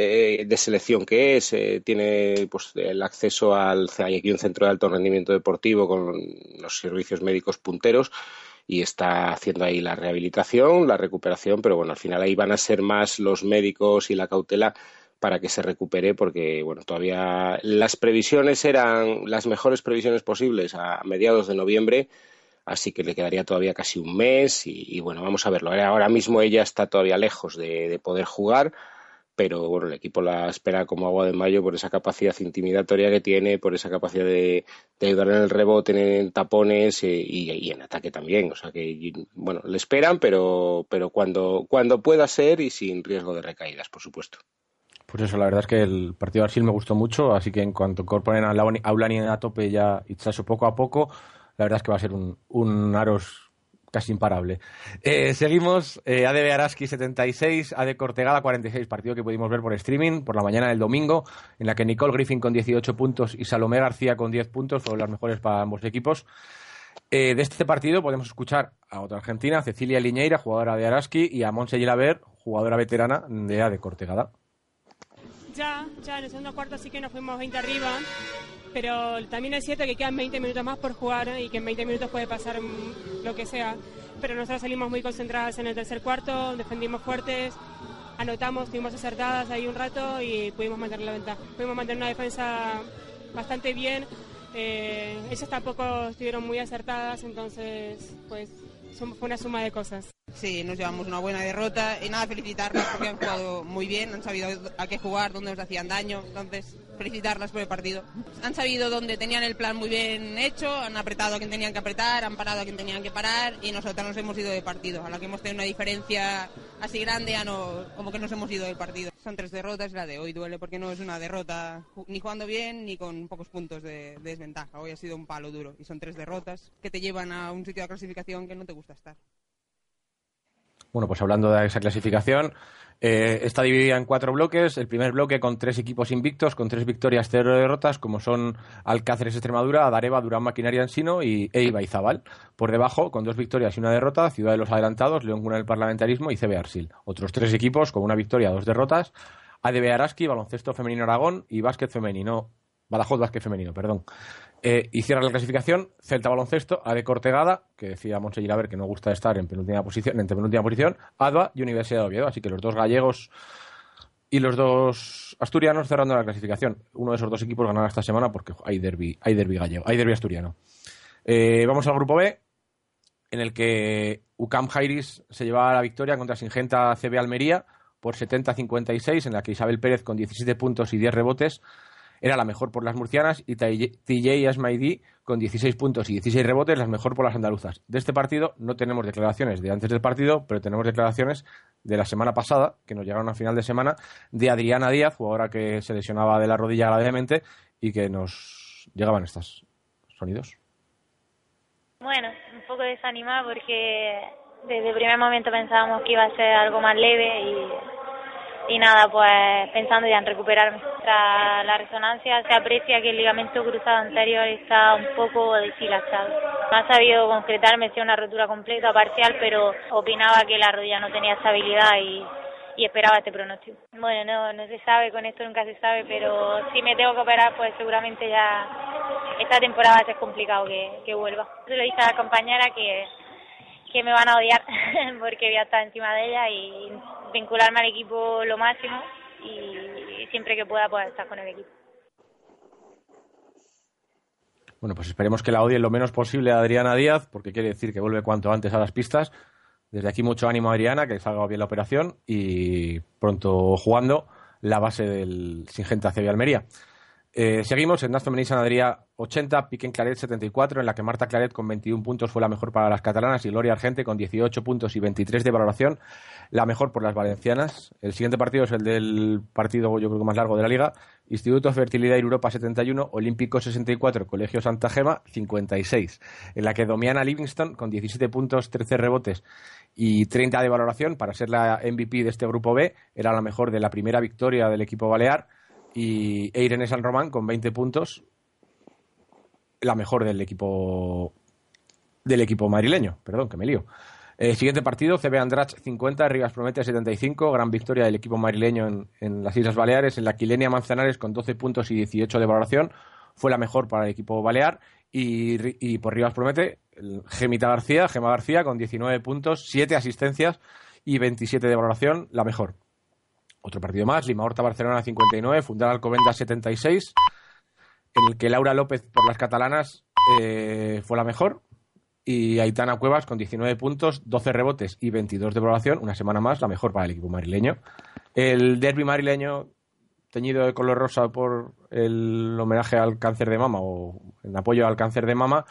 eh, de selección que es, eh, tiene pues, el acceso al hay aquí un centro de alto rendimiento deportivo con los servicios médicos punteros y está haciendo ahí la rehabilitación, la recuperación, pero bueno, al final ahí van a ser más los médicos y la cautela para que se recupere porque bueno todavía las previsiones eran las mejores previsiones posibles a mediados de noviembre así que le quedaría todavía casi un mes y, bueno vamos a verlo. Ahora mismo ella está todavía lejos de, poder jugar pero bueno el equipo la espera como agua de mayo por esa capacidad intimidatoria que tiene por esa capacidad de, ayudar en el rebote en tapones eh, y, en ataque también. O sea que bueno le esperan pero pero cuando cuando pueda ser y sin riesgo de recaídas por supuesto. Pues eso, la verdad es que el partido de Arsil me gustó mucho, así que en cuanto incorporen a Aulani a tope ya Itzaso poco a poco, la verdad es que va a ser un, un Aros casi imparable. Eh, seguimos, eh, ADB Araski 76, AD Cortegada 46, partido que pudimos ver por streaming por la mañana del domingo, en la que Nicole Griffin con 18 puntos y Salomé García con 10 puntos fueron las mejores para ambos equipos. Eh, de este partido podemos escuchar a otra argentina, Cecilia Liñeira, jugadora de Araski, y a Monse Gilaber, jugadora veterana de AD Cortegada ya, ya en el segundo cuarto sí que nos fuimos 20 arriba, pero también es cierto que quedan 20 minutos más por jugar y que en 20 minutos puede pasar lo que sea. Pero nosotros salimos muy concentradas en el tercer cuarto, defendimos fuertes, anotamos, estuvimos acertadas ahí un rato y pudimos mantener la ventaja. Pudimos mantener una defensa bastante bien. Eh, tampoco estuvieron muy acertadas, entonces pues fue una suma de cosas. Sí, nos llevamos una buena derrota y nada, felicitarlas porque han jugado muy bien, han sabido a qué jugar, dónde nos hacían daño, entonces felicitarlas por el partido. Han sabido dónde tenían el plan muy bien hecho, han apretado a quien tenían que apretar, han parado a quien tenían que parar y nosotros nos hemos ido de partido. A la que hemos tenido una diferencia así grande, ya no, como que nos hemos ido del partido. Son tres derrotas, la de hoy duele porque no es una derrota ni jugando bien ni con pocos puntos de, de desventaja. Hoy ha sido un palo duro y son tres derrotas que te llevan a un sitio de clasificación que no te gusta estar. Bueno, pues hablando de esa clasificación, eh, está dividida en cuatro bloques. El primer bloque con tres equipos invictos, con tres victorias, cero derrotas, como son Alcáceres Extremadura, Adareva, Durán Maquinaria Ensino y Eiba y Zabal. Por debajo, con dos victorias y una derrota, Ciudad de los Adelantados, León Cuna del Parlamentarismo y CB Arsil. Otros tres equipos con una victoria, dos derrotas, ADB Araski, Baloncesto Femenino Aragón y Básquet Femenino, Badajoz Básquet Femenino, perdón. Eh, y cierra la clasificación Celta Baloncesto, AD Cortegada, que decía Monse ver que no gusta estar en penúltima posición, en penúltima posición, ADVA y Universidad de Oviedo. Así que los dos gallegos y los dos asturianos cerrando la clasificación. Uno de esos dos equipos ganará esta semana porque hay derby, hay derby gallego, hay derby asturiano. Eh, vamos al grupo B, en el que UCAM Jairis se llevaba la victoria contra Singenta CB Almería por 70-56, en la que Isabel Pérez con 17 puntos y 10 rebotes era la mejor por las murcianas y TJ Asmaidi con 16 puntos y 16 rebotes, las mejor por las andaluzas. De este partido no tenemos declaraciones de antes del partido, pero tenemos declaraciones de la semana pasada, que nos llegaron a final de semana, de Adriana Díaz, jugadora que se lesionaba de la rodilla gravemente y que nos llegaban estos sonidos. Bueno, un poco desanimada porque desde el primer momento pensábamos que iba a ser algo más leve y y nada, pues pensando ya en recuperarme. Tras la resonancia se aprecia que el ligamento cruzado anterior está un poco deshilachado. No ha sabido concretarme si una rotura completa o parcial, pero opinaba que la rodilla no tenía estabilidad y, esperaba este pronóstico. Bueno, no, no se sabe, con esto nunca se sabe, pero si me tengo que operar, pues seguramente ya esta temporada va a ser complicado que, que vuelva. Se lo dije a la compañera que que me van a odiar porque voy a estar encima de ella y vincularme al equipo lo máximo y siempre que pueda poder estar con el equipo. Bueno, pues esperemos que la odien lo menos posible a Adriana Díaz, porque quiere decir que vuelve cuanto antes a las pistas. Desde aquí mucho ánimo a Adriana, que salga bien la operación y pronto jugando la base del Singenta CB Almería. Eh, seguimos en Aston Martin Adrià 80, Piquen Claret 74, en la que Marta Claret con 21 puntos fue la mejor para las catalanas y Gloria Argente con 18 puntos y 23 de valoración, la mejor por las valencianas. El siguiente partido es el del partido, yo creo que más largo de la liga. Instituto Fertilidad Europa 71, Olímpico 64, Colegio Santa Gema 56, en la que Domiana Livingston con 17 puntos, 13 rebotes y 30 de valoración para ser la MVP de este grupo B, era la mejor de la primera victoria del equipo balear y Irene San Román con 20 puntos, la mejor del equipo del equipo madrileño, perdón, que me lío. Eh, siguiente partido, CB Andrach 50, Rivas Promete 75, gran victoria del equipo madrileño en, las Islas Baleares, en la Quilenia Manzanares con 12 puntos y 18 de valoración, fue la mejor para el equipo balear y, por Rivas Promete, Gemita García, Gema García con 19 puntos, 7 asistencias y 27 de valoración, la mejor. Otro partido más, Lima Horta Barcelona 59, Fundar Alcobendas 76, en el que Laura López por las catalanas eh, fue la mejor, y Aitana Cuevas con 19 puntos, 12 rebotes y 22 de valoración, una semana más, la mejor para el equipo marileño. El derby marileño, teñido de color rosa por el homenaje al cáncer de mama o en apoyo al cáncer de mama,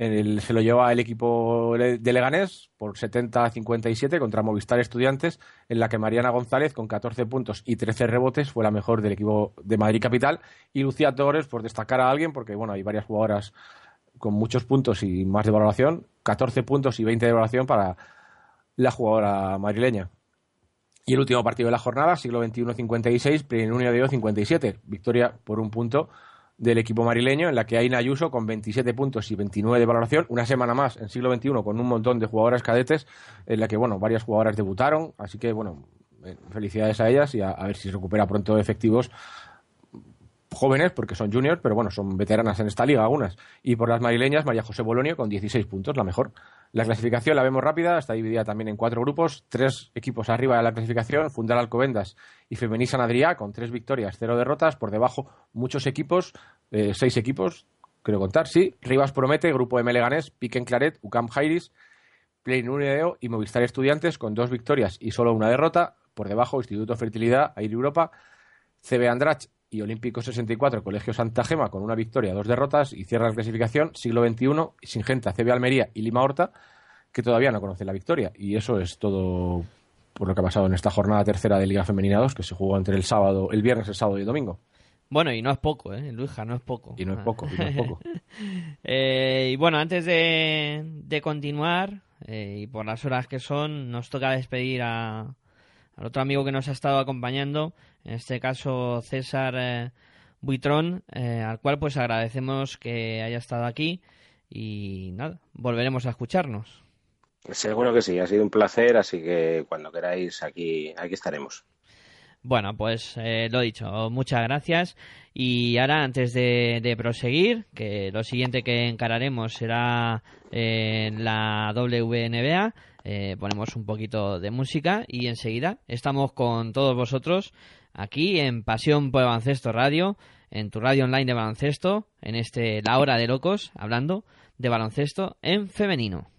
se lo lleva el equipo de Leganés por 70-57 contra Movistar Estudiantes, en la que Mariana González, con 14 puntos y 13 rebotes, fue la mejor del equipo de Madrid Capital. Y Lucía Torres, por destacar a alguien, porque bueno, hay varias jugadoras con muchos puntos y más de valoración, 14 puntos y 20 de valoración para la jugadora madrileña. Y el último partido de la jornada, siglo XXI 56, Plenunio de 57, victoria por un punto del equipo marileño, en la que Aina Ayuso con 27 puntos y 29 de valoración, una semana más en siglo XXI con un montón de jugadoras cadetes, en la que, bueno, varias jugadoras debutaron, así que, bueno, eh, felicidades a ellas y a, a ver si se recupera pronto efectivos jóvenes porque son juniors, pero bueno, son veteranas en esta liga algunas. Y por las marileñas, María José Bolonio con 16 puntos, la mejor. La clasificación la vemos rápida, está dividida también en cuatro grupos, tres equipos arriba de la clasificación, Fundar Alcobendas y Femenisa Nadriá con tres victorias, cero derrotas, por debajo muchos equipos, eh, seis equipos, creo contar, sí, Rivas Promete, Grupo de Meleganés, Piquen Claret, UCAM Jairis, Play Unideo y Movistar Estudiantes con dos victorias y solo una derrota, por debajo Instituto Fertilidad, Air Europa, CB Andrach y Olímpico 64, Colegio Santa Gema con una victoria, dos derrotas y cierra la clasificación siglo XXI, Singenta, CB Almería y Lima Horta, que todavía no conocen la victoria. Y eso es todo por lo que ha pasado en esta jornada tercera de Liga Femenina 2, que se jugó entre el sábado, el viernes, el sábado y el domingo. Bueno, y no es poco, ¿eh? Luija, no es poco. Y no es poco, y no es poco. Eh, y bueno, antes de, continuar, eh, y por las horas que son, nos toca despedir a, al otro amigo que nos ha estado acompañando, en este caso César eh, Buitrón, eh, al cual pues agradecemos que haya estado aquí y nada, volveremos a escucharnos. Seguro que sí, ha sido un placer, así que cuando queráis aquí, aquí estaremos. Bueno, pues eh, lo dicho, muchas gracias. Y ahora, antes de, proseguir, que lo siguiente que encararemos será la WNBA, eh, ponemos un poquito de música y enseguida estamos con todos vosotros aquí en Pasión por Baloncesto Radio, en tu radio online de baloncesto, en este La Hora de Locos, hablando de baloncesto en femenino.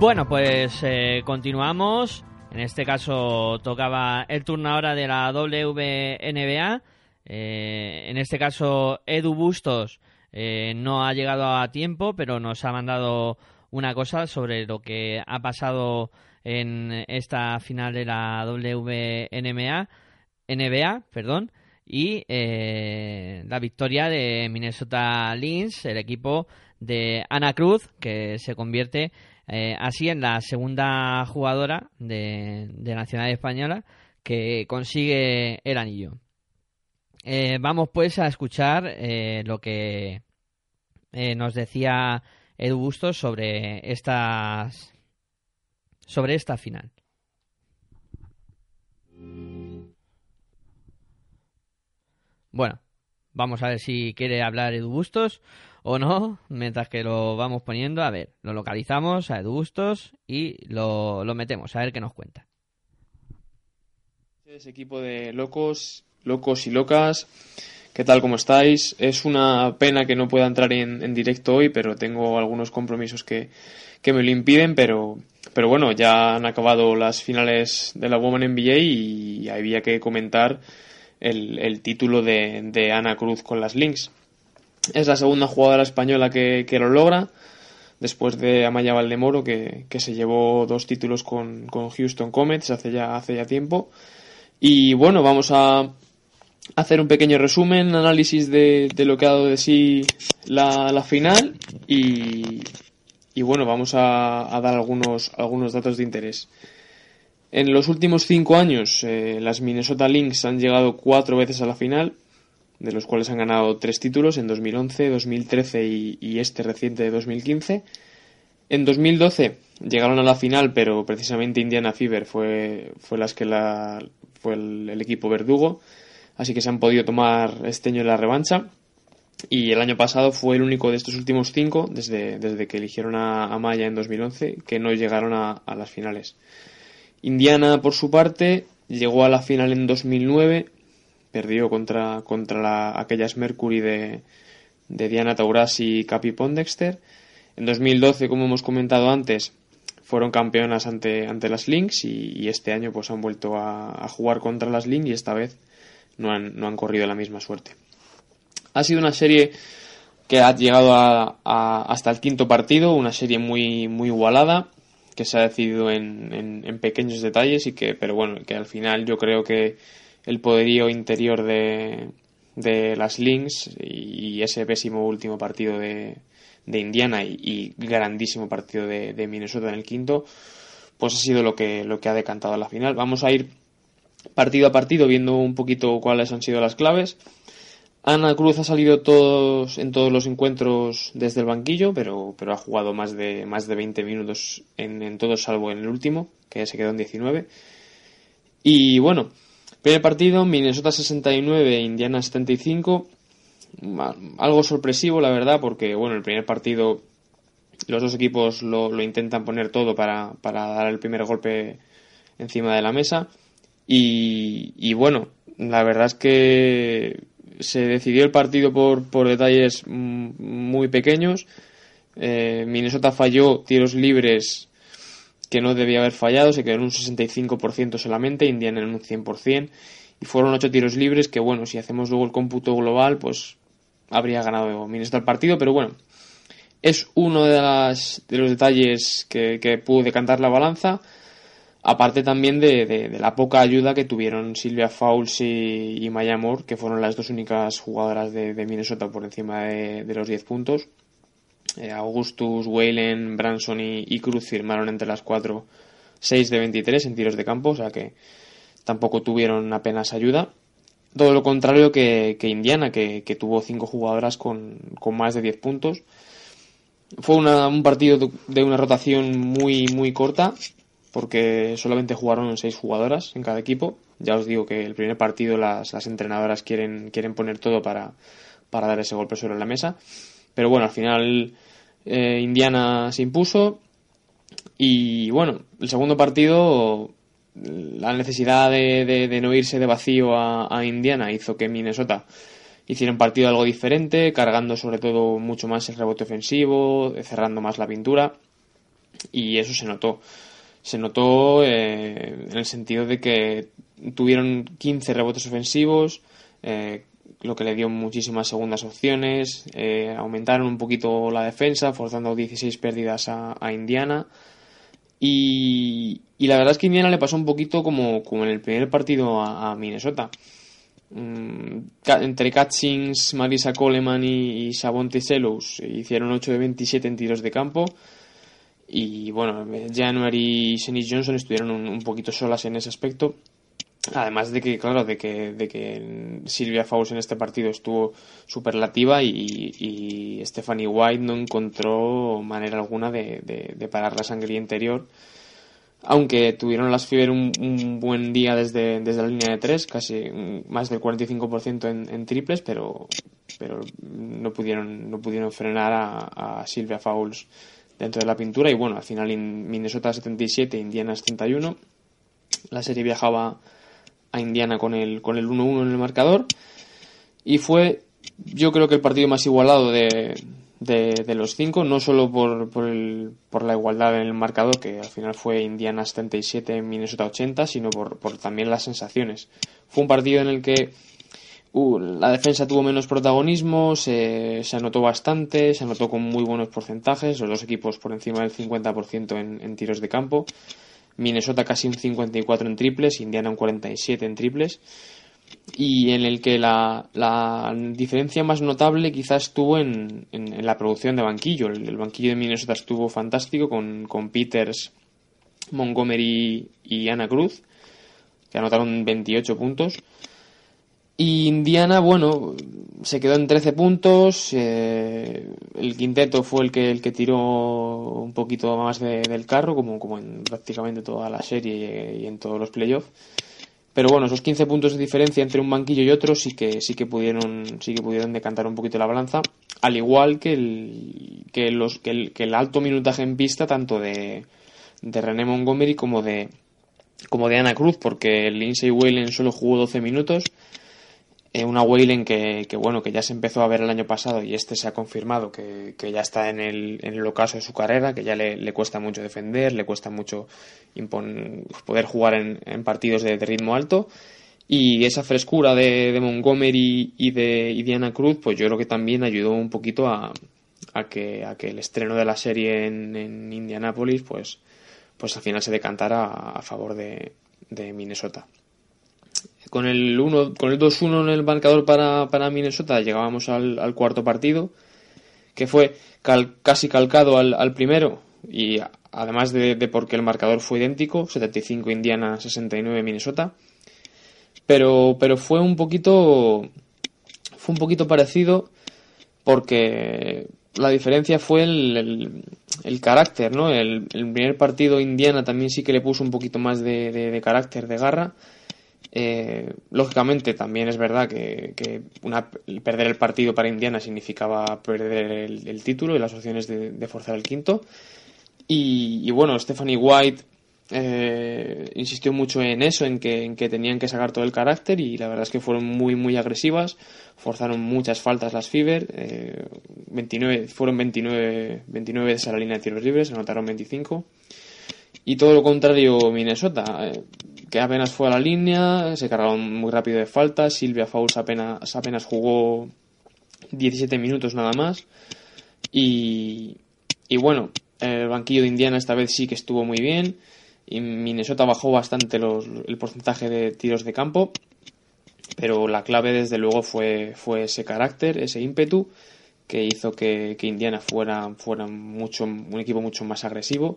Bueno, pues eh, continuamos. En este caso tocaba el turno ahora de la WNBA. Eh, en este caso Edu Bustos eh, no ha llegado a tiempo, pero nos ha mandado una cosa sobre lo que ha pasado en esta final de la WNBA, NBA, perdón, y la victoria de Minnesota Lynx, el equipo de Ana Cruz, que se convierte eh, así en la segunda jugadora de, Nacional Española que consigue el anillo. Eh, vamos pues a escuchar eh, lo que nos decía Edu Bustos sobre estas sobre esta final. Bueno, vamos a ver si quiere hablar Edu Bustos o no, mientras que lo vamos poniendo. A ver, lo localizamos a Edu Bustos y lo, lo metemos, a ver qué nos cuenta. Ese equipo de locos, locos y locas, ¿qué tal? ¿Cómo estáis? Es una pena que no pueda entrar en, directo hoy, pero tengo algunos compromisos que, que me lo impiden, pero, pero bueno, ya han acabado las finales de la Woman NBA y había que comentar el, título de, Ana Cruz con las Lynx. Es la segunda jugadora española que, lo logra, después de Amaya Valdemoro, que, que se llevó dos títulos con, Houston Comets hace ya, hace ya tiempo. Y bueno, vamos a hacer un pequeño resumen, análisis de, lo que ha dado de sí la, final y, y, bueno, vamos a, a, dar algunos, algunos datos de interés. En los últimos cinco años, eh, las Minnesota Lynx han llegado cuatro veces a la final, de los cuales han ganado tres títulos en 2011, 2013 y, este reciente de 2015. En 2012 llegaron a la final, pero precisamente Indiana Fever fue, fue, las que la, fue el, equipo verdugo, así que se han podido tomar este año la revancha. Y el año pasado fue el único de estos últimos cinco, desde, desde que eligieron a, Maya en 2011, que no llegaron a las finales. Indiana, por su parte, llegó a la final en 2009, perdió contra, contra aquellas Mercury de, de Diana Taurasi y Capi Pondexter. En 2012, como hemos comentado antes, fueron campeonas ante, ante las Lynx y, este año pues han vuelto a, jugar contra las Lynx y esta vez no han, no han, corrido la misma suerte. Ha sido una serie que ha llegado hasta el quinto partido, una serie muy, muy igualada que se ha decidido en, en, pequeños detalles y que, pero bueno, que al final yo creo que el poderío interior de, de las Lynx y ese pésimo último partido de, de Indiana y, grandísimo partido de, de, Minnesota en el quinto, pues ha sido lo que, lo que ha decantado a la final. Vamos a ir partido a partido viendo un poquito cuáles han sido las claves. Ana Cruz ha salido todos, en todos los encuentros desde el banquillo, pero, pero ha jugado más de, más de 20 minutos en, en todos, salvo en el último, que se quedó en 19. Y bueno, primer partido, Minnesota 69, Indiana 75. Algo sorpresivo, la verdad, porque bueno, el primer partido los dos equipos lo, lo intentan poner todo para, para, dar el primer golpe encima de la mesa. Y, y bueno, la verdad es que se decidió el partido por, por detalles muy pequeños. Eh, Minnesota falló tiros libres que no debía haber fallado, se quedó en un 65% solamente, Indiana en un 100%, y fueron ocho tiros libres que, bueno, si hacemos luego el cómputo global, pues habría ganado Minnesota el partido, pero bueno, es uno de, las, de los detalles que, pudo decantar la balanza. Aparte también de, la poca ayuda que tuvieron Silvia Fauls y, Maya Moore, que fueron las dos únicas jugadoras de, Minnesota por encima de, los 10 puntos. Eh, Augustus, Whalen, Branson y, Cruz firmaron entre las cuatro 6 de 23 en tiros de campo, o sea que tampoco tuvieron apenas ayuda. Todo lo contrario que, Indiana, que, tuvo cinco jugadoras con, más de 10 puntos. Fue un partido de una rotación muy, muy corta, porque solamente jugaron seis jugadoras en cada equipo. Ya os digo que el primer partido las, las entrenadoras quieren, quieren poner todo para, para, dar ese golpe sobre la mesa. Pero bueno, al final eh, Indiana se impuso. Y bueno, el segundo partido, la necesidad de, no irse de vacío a, Indiana hizo que Minnesota hiciera un partido algo diferente, cargando sobre todo mucho más el rebote ofensivo, cerrando más la pintura. Y eso se notó se notó eh, en el sentido de que tuvieron 15 rebotes ofensivos, eh, lo que le dio muchísimas segundas opciones, eh, aumentaron un poquito la defensa, forzando 16 pérdidas a, Indiana. Y, la verdad es que Indiana le pasó un poquito como, como en el primer partido a, Minnesota. mm, entre Catchings, Marisa Coleman y, y Savonte Selous hicieron 8 de 27 en tiros de campo. Y bueno, January y Senis Johnson estuvieron un poquito solas en ese aspecto. Además de que, claro, de que, de que Silvia Fowles en este partido estuvo superlativa y, Stephanie White no encontró manera alguna de, de- parar la sangría interior. Aunque tuvieron las Fever un, un buen día desde, desde la línea de tres, casi más del 45% en, en triples, pero, pero no pudieron, no pudieron frenar a, a Silvia Fowles dentro de la pintura. Y bueno, al final Minnesota 77, Indiana 71. La serie viajaba a Indiana con el con el 1-1 en el marcador. Y fue yo creo que el partido más igualado de, de, los cinco no solo por, por, el, por la igualdad en el marcador que al final fue Indiana 77 Minnesota 80 sino por, por también las sensaciones. Fue un partido en el que uh, la defensa tuvo menos protagonismo se, se anotó bastante se anotó con muy buenos porcentajes los dos equipos por encima del 50% en, en tiros de campo Minnesota casi un 54 en triples, Indiana un 47 en triples, y en el que la, la diferencia más notable quizás estuvo en, en- la producción de banquillo. El, el banquillo de Minnesota estuvo fantástico con, con Peters, Montgomery y Ana Cruz, que anotaron 28 puntos. Y Indiana, bueno, se quedó en 13 puntos. eh, el quinteto fue el que, el que tiró un poquito más de- del carro, como, como en prácticamente toda la serie y en todos los playoffs. Pero bueno, esos 15 puntos de diferencia entre un banquillo y otro sí que, sí que pudieron, sí que pudieron decantar un poquito la balanza. Al igual que el, que los, que el, que el alto minutaje en pista, tanto de, de René Montgomery como de, como de Ana Cruz, porque Lindsay Whalen solo jugó 12 minutos. Eh, una Whalen que, que, bueno, que ya se empezó a ver el año pasado y este se ha confirmado que, que ya está en el, en el ocaso de su carrera, que ya le, le cuesta mucho defender, le cuesta mucho impon- poder jugar en, en partidos de, ritmo alto. Y esa frescura de, de Montgomery y de, y de Ana Cruz, pues yo creo que también ayudó un poquito a, a, que, a que el estreno de la serie en, en Indianápolis, pues, pues al final se decantara a, a favor de, de Minnesota con el 1 con el 2-1 en el marcador para, para Minnesota llegábamos al, cuarto partido que fue casi calcado al, al primero y además de, porque el marcador fue idéntico 75 Indiana 69 Minnesota pero pero fue un poquito fue un poquito parecido porque la diferencia fue el, el, carácter, ¿no? El, el primer partido Indiana también sí que le puso un poquito más de, de- de carácter, de garra. Eh, lógicamente también es verdad que, una, perder el partido para Indiana significaba perder el, título y las opciones de, forzar el quinto. Y, y bueno, Stephanie White eh, insistió mucho en eso, en que, en que tenían que sacar todo el carácter y la verdad es que fueron muy muy agresivas, forzaron muchas faltas las eh, 29, fueron 29, 29 veces a la línea de tiros libres, anotaron 25. Y todo lo contrario Minnesota, eh, que apenas fue a la línea, se cargaron muy rápido de faltas, Silvia Fowles apenas, apenas jugó 17 minutos nada más. Y, y bueno, el banquillo de Indiana esta vez sí que estuvo muy bien. Y Minnesota bajó bastante los, el porcentaje de tiros de campo. Pero la clave, desde luego, fue, fue ese carácter, ese ímpetu que hizo que, que Indiana fuera, fuera mucho, un equipo mucho más agresivo.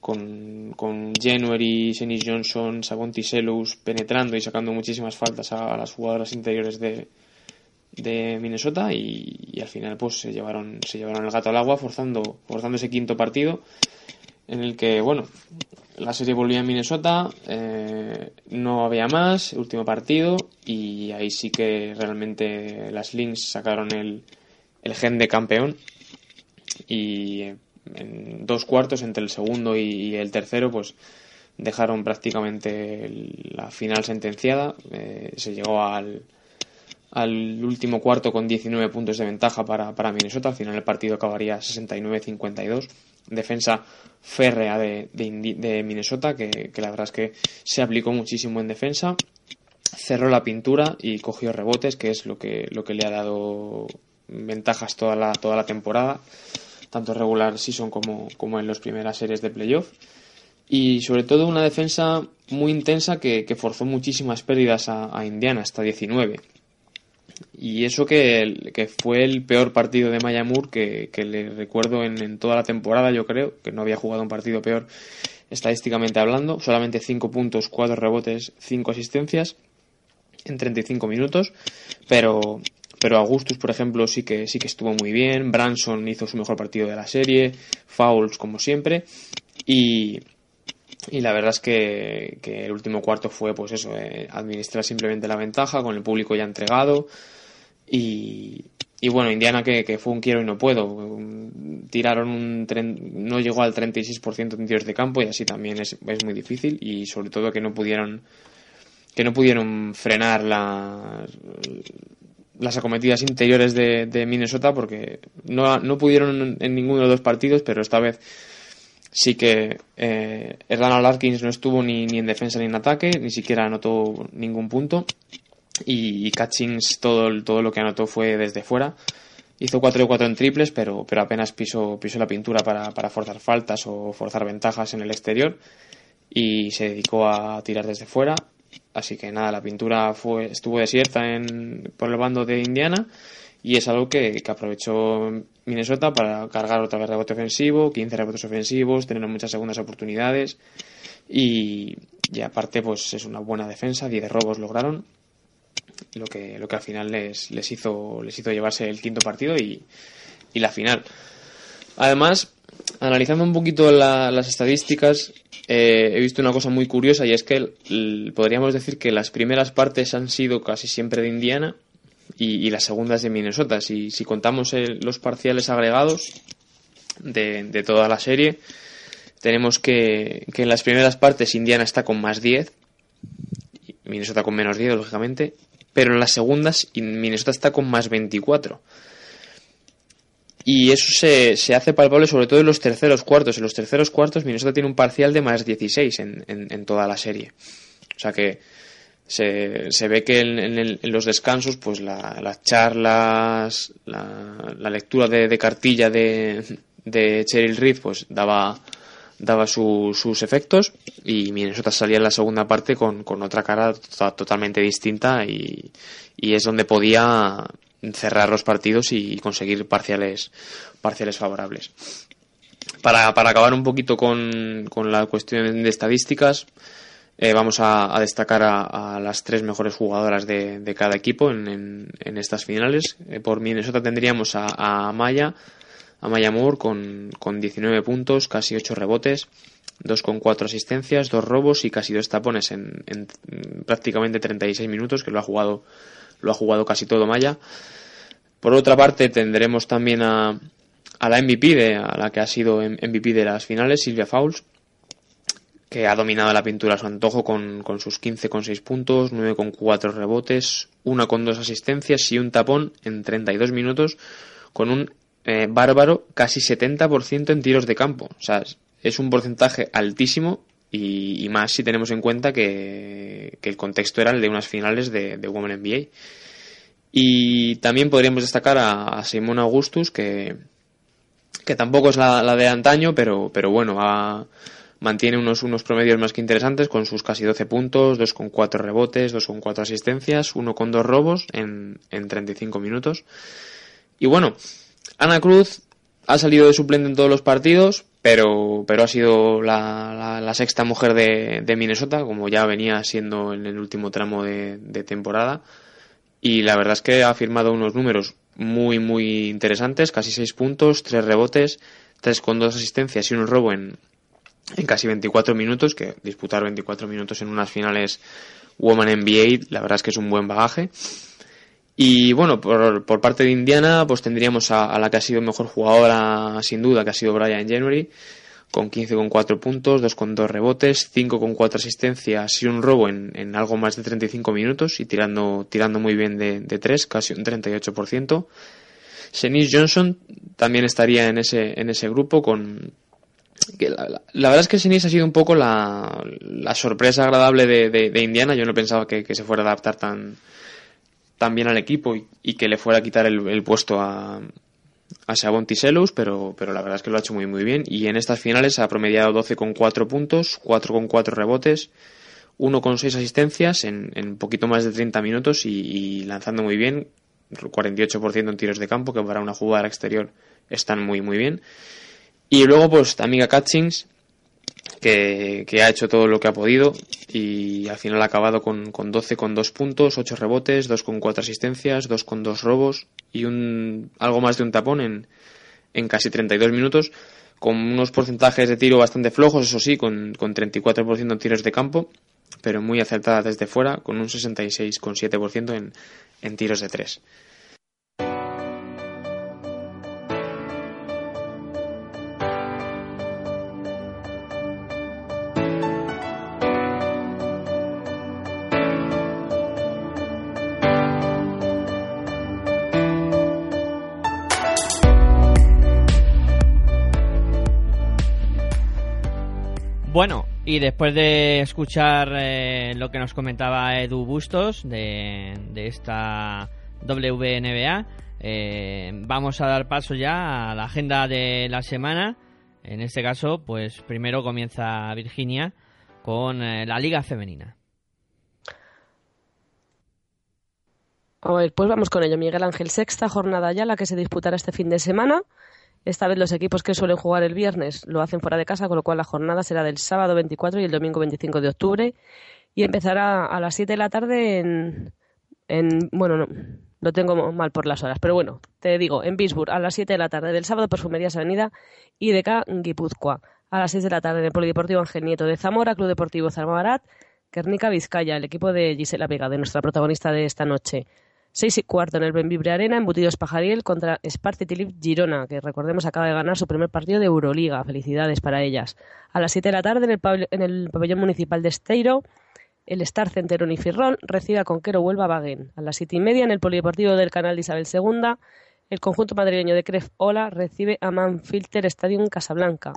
Con, con January, Senis Johnson, Savonti Selous penetrando y sacando muchísimas faltas a, a las jugadoras interiores de, de Minnesota y, y al final pues se llevaron se llevaron el gato al agua forzando forzando ese quinto partido en el que bueno la serie volvía a Minnesota eh, no había más último partido y ahí sí que realmente las Lynx sacaron el, el gen de campeón. Y eh, en dos cuartos entre el segundo y, el tercero pues dejaron prácticamente la final sentenciada eh, se llegó al al último cuarto con 19 puntos de ventaja para, para Minnesota. Al final el partido acabaría 69-52. Defensa férrea de, de, de Minnesota, que, que la verdad es que se aplicó muchísimo en defensa. Cerró la pintura y cogió rebotes, que es lo que, lo que le ha dado ventajas toda la, toda la temporada, tanto regular season como, como en las primeras series de playoff. y sobre todo una defensa muy intensa que, forzó muchísimas pérdidas a, Indiana, hasta 19. Y eso que, que, fue el peor partido de Maya Moore que, le recuerdo en, en, toda la temporada, yo creo, que no había jugado un partido peor estadísticamente hablando, solamente 5 puntos, 4 rebotes, 5 asistencias en 35 minutos, pero pero Augustus, por ejemplo, sí que sí que estuvo muy bien, Branson hizo su mejor partido de la serie, Fouls como siempre. Y y la verdad es que, el último cuarto fue pues eso, eh, administrar simplemente la ventaja con el público ya entregado. Y, y bueno, Indiana que, fue un quiero y no puedo. Tiraron un no llegó al 36% de tiros de campo y así también es, es, muy difícil. Y sobre todo que no pudieron que no pudieron frenar la, las acometidas interiores de, de Minnesota porque no, no, pudieron en ninguno de los partidos, pero esta vez sí que eh, Hernán Larkins no estuvo ni, ni en defensa ni en ataque, ni siquiera anotó ningún punto y, Catchings todo, todo lo que anotó fue desde fuera. Hizo 4 de 4 en triples, pero, pero apenas pisó, pisó la pintura para, para forzar faltas o forzar ventajas en el exterior y se dedicó a tirar desde fuera. Así que nada, la pintura fue, estuvo desierta en, por el bando de Indiana y es algo que, que, aprovechó Minnesota para cargar otra vez rebote ofensivo, 15 rebotes ofensivos, tener muchas segundas oportunidades y, y aparte pues es una buena defensa, 10 robos lograron lo que, lo que al final les, les, hizo, les hizo llevarse el quinto partido y, la final. Además, analizando un poquito las estadísticas, eh, he visto una cosa muy curiosa y es que podríamos decir que las primeras partes han sido casi siempre de Indiana y, las segundas de Minnesota. Si, si contamos los parciales agregados de, de, toda la serie, tenemos que, que en las primeras partes Indiana está con más 10, Minnesota con menos 10, lógicamente, pero en las segundas Minnesota está con más 24. Y eso se, se, hace palpable sobre todo en los terceros cuartos. En los terceros cuartos Minnesota tiene un parcial de más 16 en, en, toda la serie. O sea que se, se ve que en, los descansos pues las charlas, la, la lectura de, de, cartilla de, de Cheryl Reed pues daba daba sus efectos y Minnesota salía en la segunda parte con, otra cara totalmente distinta y, es donde podía cerrar los partidos y conseguir parciales, parciales favorables. Para, acabar un poquito con, la cuestión de estadísticas, eh, vamos a, destacar a, las tres mejores jugadoras de, cada equipo en, estas finales. Eh, por Minnesota tendríamos a, a Maya, a Maya Moore con, con 19 puntos, casi 8 rebotes, 2 con 4 asistencias, 2 robos y casi 2 tapones en, en, prácticamente 36 minutos, que lo ha jugado, lo ha jugado casi todo Maya. Por otra parte, tendremos también a, la MVP, de, a la que ha sido MVP de las finales, Silvia Fouls, que ha dominado la pintura a su antojo con, con sus 15 con 6 puntos, 9 con 4 rebotes, 1 con 2 asistencias y un tapón en 32 minutos con un eh, bárbaro casi 70% en tiros de campo. O sea, es un porcentaje altísimo y, más si tenemos en cuenta que, el contexto era el de unas finales de, Women NBA. Y también podríamos destacar a, Simón Augustus, que, que tampoco es la, de antaño, pero, pero bueno, mantiene unos, unos promedios más que interesantes con sus casi 12 puntos, 2 con 4 rebotes, 2 con 4 asistencias, 1 con 2 robos en, en 35 minutos. Y bueno, Ana Cruz ha salido de suplente en todos los partidos, pero, pero ha sido la, sexta mujer de, Minnesota, como ya venía siendo en el último tramo de, temporada. Y la verdad es que ha firmado unos números muy, muy interesantes, casi seis puntos, tres rebotes, tres con dos asistencias y un robo en, en casi 24 minutos, que disputar 24 minutos en unas finales Woman NBA, la verdad es que es un buen bagaje. Y bueno, por, por, parte de Indiana, pues tendríamos a, la que ha sido mejor jugadora, sin duda, que ha sido Brian January, con 15 con 4 puntos, 2 con 2 rebotes, 5 con 4 asistencias y un robo en, en, algo más de 35 minutos y tirando, tirando muy bien de, de 3, casi un 38%. Senis Johnson también estaría en ese, en ese grupo con, que la, la, verdad es que Senis ha sido un poco la, la sorpresa agradable de, de, de, Indiana. Yo no pensaba que, que se fuera a adaptar tan, también al equipo y, que le fuera a quitar el, puesto a, a pero, pero la verdad es que lo ha hecho muy muy bien. Y en estas finales ha promediado 12,4 puntos, 4,4 rebotes, 1,6 asistencias en, en poquito más de 30 minutos y, y lanzando muy bien, 48% en tiros de campo, que para una jugada exterior están muy muy bien. Y luego pues Amiga Catchings, que, que, ha hecho todo lo que ha podido y al final ha acabado con, con 12 con 2 puntos, 8 rebotes, 2 con 4 asistencias, 2 con 2 robos y un algo más de un tapón en, en casi 32 minutos con unos porcentajes de tiro bastante flojos, eso sí, con, con 34% en tiros de campo, pero muy acertada desde fuera, con un 66,7% en, en tiros de 3. Y después de escuchar eh, lo que nos comentaba Edu Bustos de, de esta WNBA, eh, vamos a dar paso ya a la agenda de la semana. En este caso, pues primero comienza Virginia con eh, la Liga Femenina. Pues vamos con ello. Miguel Ángel, sexta jornada ya, la que se disputará este fin de semana. Esta vez los equipos que suelen jugar el viernes lo hacen fuera de casa, con lo cual la jornada será del sábado 24 y el domingo 25 de octubre. Y empezará a las 7 de la tarde en. en bueno, no, lo tengo mal por las horas, pero bueno, te digo, en Bisburg a las 7 de la tarde del sábado, Perfumerías Avenida y de acá Guipúzcoa. A las 6 de la tarde en el Polideportivo Ángel Nieto de Zamora, Club Deportivo Zarmabarat, Guernica Vizcaya, el equipo de Gisela Vega, de nuestra protagonista de esta noche. Seis y cuarto en el Benvibre Arena, embutidos Pajariel contra Sparti Tilip Girona, que recordemos acaba de ganar su primer partido de Euroliga. Felicidades para ellas. A las 7 de la tarde en el, pabellón municipal de Esteiro, el Star Center Unifirrón recibe a Conquero Huelva Baguen. A las siete y media en el Polideportivo del Canal Isabel II, el conjunto madrileño de Cref Ola recibe a Manfilter Stadium Casablanca.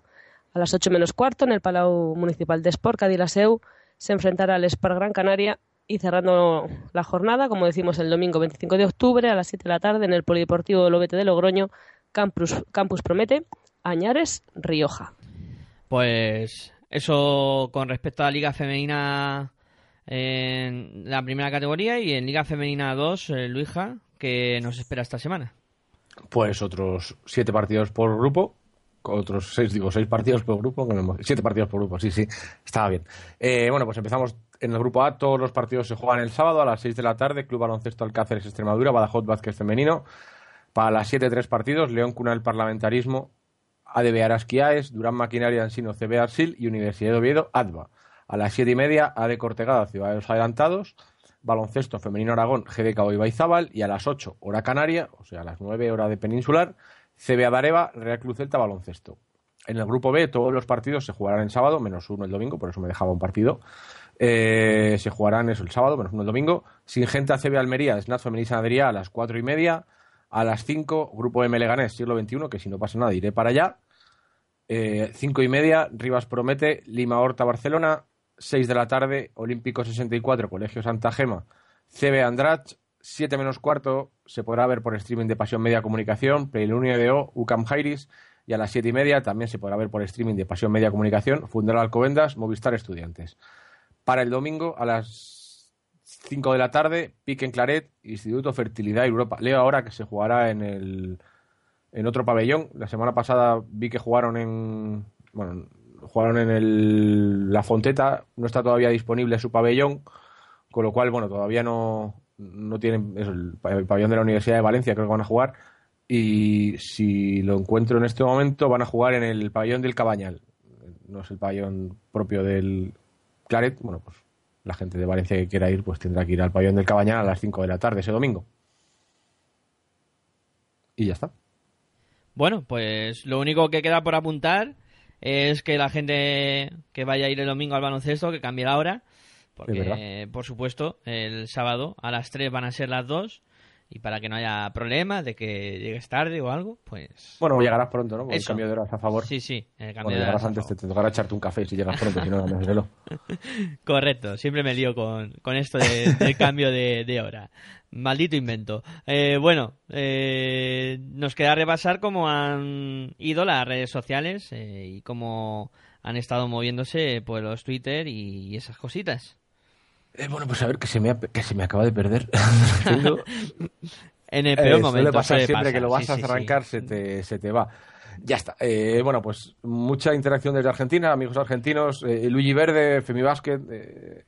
A las 8 menos cuarto en el Palau Municipal de Sport, Cadilaseu, se enfrentará al Spar Gran Canaria y cerrando la jornada, como decimos, el domingo 25 de octubre a las 7 de la tarde en el Polideportivo Lobete de Logroño, Campus, Campus Promete, Añares, Rioja. Pues eso con respecto a la Liga Femenina en la primera categoría y en Liga Femenina 2, eh, Luija, que nos espera esta semana? Pues otros siete partidos por grupo, otros seis, digo, seis partidos por grupo, siete partidos por grupo, sí, sí, estaba bien. Eh, bueno, pues empezamos en el grupo A, todos los partidos se juegan el sábado a las 6 de la tarde, Club Baloncesto Alcáceres Extremadura, Badajoz Vázquez Femenino, para las 7 tres partidos, León Cuna el Parlamentarismo, ADB Arasquiaes, Durán Maquinaria Ansino CB Arsil y Universidad de Oviedo ADVA. A las 7 y media, AD Cortegada, Ciudad de los Adelantados, Baloncesto Femenino Aragón, GDK Ibaizábal y a las 8, hora canaria, o sea, a las 9, hora de peninsular, CB Adareva, Real Cruz Celta Baloncesto. En el grupo B todos los partidos se jugarán en sábado, menos uno el domingo, por eso me dejaba un partido. Eh, se jugarán eso el sábado, menos uno el domingo. Singenta CB Almería, Snat Femenina Sanadería a las 4 y media. A las 5, Grupo M Leganés, siglo XXI, que si no pasa nada iré para allá. Eh, 5 y media, Rivas Promete, Lima Horta Barcelona. 6 de la tarde, Olímpico 64, Colegio Santa Gema, CB Andrach. 7 menos cuarto, se podrá ver por streaming de Pasión Media Comunicación, Playlunio de O, UCAM Jairis. Y a las 7 y media también se podrá ver por streaming de Pasión Media Comunicación, Fundaral Alcobendas, Movistar Estudiantes. Para el domingo a las 5 de la tarde, Pique en Claret, Instituto Fertilidad Europa. Leo ahora que se jugará en el en otro pabellón. La semana pasada vi que jugaron en bueno, jugaron en el La Fonteta, no está todavía disponible su pabellón, con lo cual bueno, todavía no no tienen eso, el, el pabellón de la Universidad de Valencia, creo que van a jugar y si lo encuentro en este momento van a jugar en el pabellón del Cabañal. No es el pabellón propio del Claret, bueno, pues la gente de Valencia que quiera ir, pues tendrá que ir al pabellón del Cabañal a las 5 de la tarde ese domingo. Y ya está. Bueno, pues lo único que queda por apuntar es que la gente que vaya a ir el domingo al baloncesto, que cambie la hora, porque por supuesto el sábado a las 3 van a ser las 2 y para que no haya problemas de que llegues tarde o algo, pues... Bueno, llegarás pronto, ¿no? Con el cambio de horas a favor. Sí, sí, el cambio Bueno, de llegarás horas a antes, te, te tocará echarte un café si llegas pronto, si no, no. Correcto, siempre me lío con, con esto de- del cambio de, de hora. Maldito invento. Eh, bueno, eh, nos queda repasar cómo han ido las redes sociales eh, y cómo han estado moviéndose pues los Twitter y esas cositas. Eh, bueno, pues a ver, que se me, ha- que se me acaba de perder. En el peor Eh, momento suele siempre que pasar, lo vas sí, a sí, sí. arrancar, Se, te, se te va. Ya está. Eh, bueno, pues mucha interacción desde Argentina, amigos argentinos. Eh, Luigi Verde, Femi Basket, eh,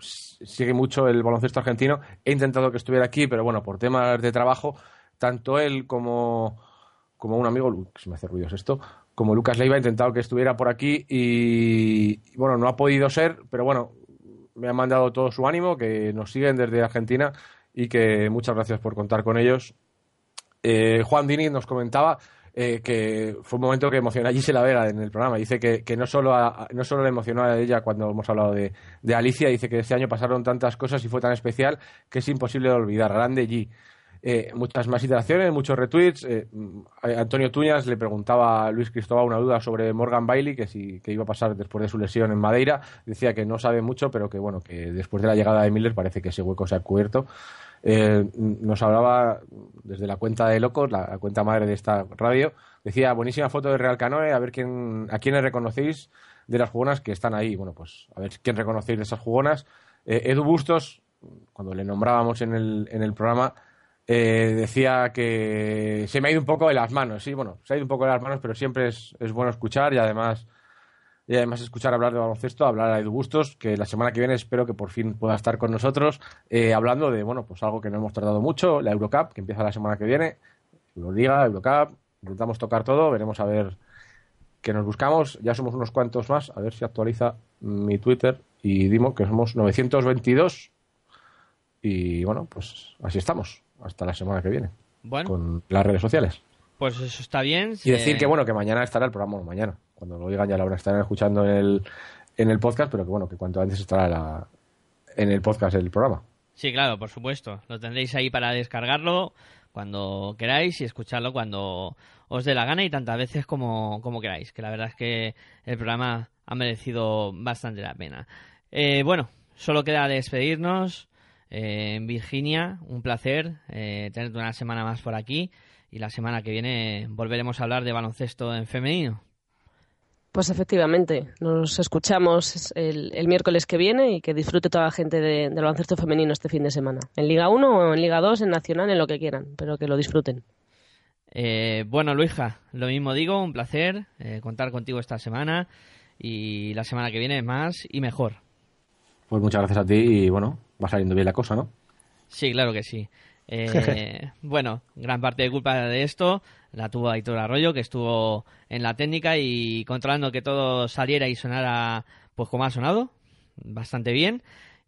sigue mucho el baloncesto argentino. He intentado que estuviera aquí, pero bueno, por temas de trabajo, tanto él como, como un amigo, que se me hace ruidos esto, como Lucas Leiva, he intentado que estuviera por aquí y, bueno, no ha podido ser, pero bueno, me han mandado todo su ánimo, que nos siguen desde Argentina y que muchas gracias por contar con ellos. Eh, Juan Dini nos comentaba eh, que fue un momento que emocionó a Gisela Vega en el programa. Dice que, que no, solo a- no solo le emocionó a ella cuando hemos hablado de, de Alicia, dice que este año pasaron tantas cosas y fue tan especial que es imposible olvidar. Grande G. Eh, muchas más iteraciones, muchos retweets. Eh, mm, Antonio Tuñas le preguntaba a Luis Cristóbal una duda sobre Morgan Bailey, que si que iba a pasar después de su lesión en Madeira. Decía que no sabe mucho, pero que bueno, que después de la llegada de Miller parece que ese hueco se ha cubierto. Eh, nos hablaba desde la cuenta de Locos, la, cuenta madre de esta radio. Decía, buenísima foto de Real Canoe, a ver quién, a quiénes reconocéis de las jugonas que están ahí. Bueno, pues a ver quién reconocéis de esas jugonas. Edu Bustos, cuando le nombrábamos en el, en el programa, eh, decía que se me ha ido un poco de las manos. Sí, bueno, se ha ido un poco de las manos, pero siempre es, es bueno escuchar y además y además escuchar hablar de baloncesto, hablar a Edu Bustos, que la semana que viene espero que por fin pueda estar con nosotros, eh, hablando de, bueno, pues algo que no hemos tratado mucho, la Eurocup, que empieza la semana que viene, Euroliga, Eurocup, intentamos tocar todo, veremos a ver qué nos buscamos, ya somos unos cuantos más, a ver si actualiza mi Twitter y Dimo, que somos 922, y bueno, pues así estamos, hasta la semana que viene, Bueno, con las redes sociales. pues eso está bien. Y decir que bueno, que mañana estará el programa, bueno, mañana, cuando lo digan ya lo estarán escuchando en el, en el podcast, pero que bueno, que cuanto antes estará la- en el podcast el programa. Sí, claro, por supuesto. Lo tendréis ahí para descargarlo cuando queráis y escucharlo cuando os dé la gana y tantas veces como, como queráis. Que la verdad es que el programa ha merecido bastante la pena. Eh, bueno, solo queda despedirnos. Eh, en Virginia, un placer eh, tenerte una semana más por aquí. Y la semana que viene volveremos a hablar de baloncesto en femenino. Pues efectivamente, nos escuchamos el, el miércoles que viene y que disfrute toda la gente de- del baloncesto femenino este fin de semana. En Liga 1 o en Liga 2, en Nacional, en lo que quieran, pero que lo disfruten. Eh, bueno, Luija, lo mismo digo, un placer eh, contar contigo esta semana y la semana que viene más y mejor. Pues muchas gracias a ti y bueno, va saliendo bien la cosa, ¿no? Sí, claro que sí. Eh, bueno, gran parte de culpa de esto la tuvo Aitor Arroyo, que estuvo en la técnica y controlando que todo saliera y sonara pues como ha sonado, bastante bien.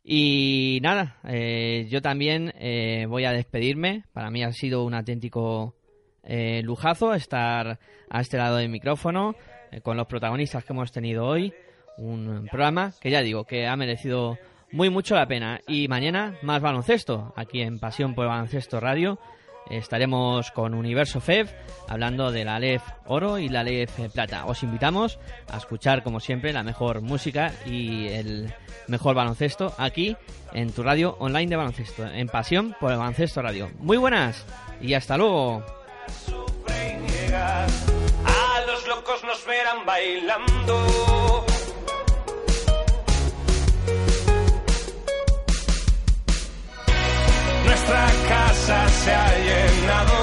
Y nada, eh, yo también eh, voy a despedirme. Para mí ha sido un auténtico eh, lujazo estar a este lado del micrófono eh, con los protagonistas que hemos tenido hoy. Un programa que ya digo que ha merecido muy mucho la pena. Y mañana más baloncesto, aquí en Pasión por Baloncesto Radio. Estaremos con Universo FEB hablando de la LEF Oro y la LEF Plata. Os invitamos a escuchar, como siempre, la mejor música y el mejor baloncesto aquí en tu radio online de baloncesto, en Pasión por Baloncesto Radio. Muy buenas y hasta luego. Nuestra casa se ha llenado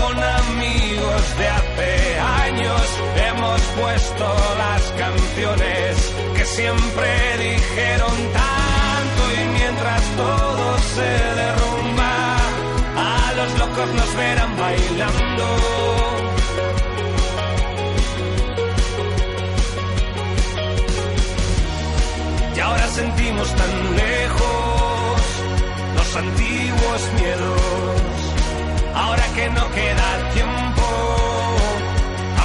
con amigos de hace años. Hemos puesto las canciones que siempre dijeron tanto y mientras todo se derrumba, a los locos nos verán bailando. Y ahora sentimos tan lejos antiguos miedos. Ahora que no queda tiempo,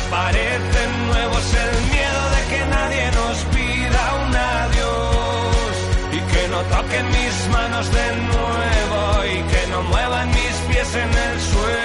aparecen nuevos. El miedo de que nadie nos pida un adiós. Y que no toquen mis manos de nuevo y que no muevan mi pies en el suelo,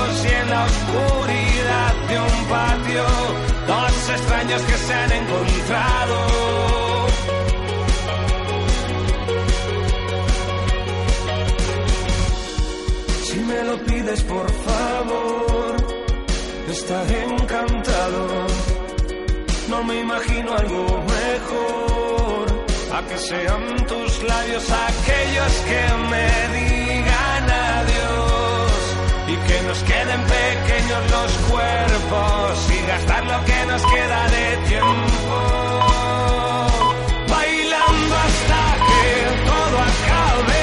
Y en la oscuridad de un patio, dos extraños que se han encontrado. Si me lo pides por favor, estaré encantado. No me imagino algo mejor, a que sean tus labios aquellos que me adiós y que nos queden pequeños los cuerpos y gastar lo que nos queda de tiempo. Bailando hasta que todo acabe.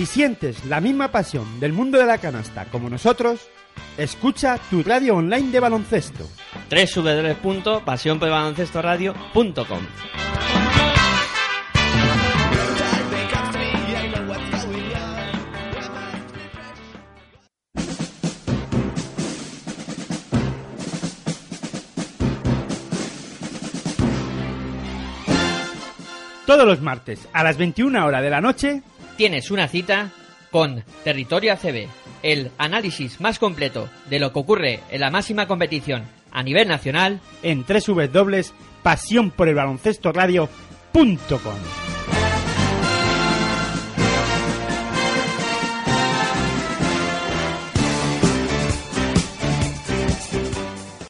Si sientes la misma pasión del mundo de la canasta como nosotros, escucha tu radio online de baloncesto. www.pasionpelbaloncestoradio.com Todos los martes a las 21 horas de la noche Tienes una cita con Territorio ACB, el análisis más completo de lo que ocurre en la máxima competición a nivel nacional en www.pasionporelbaloncestoradio.com.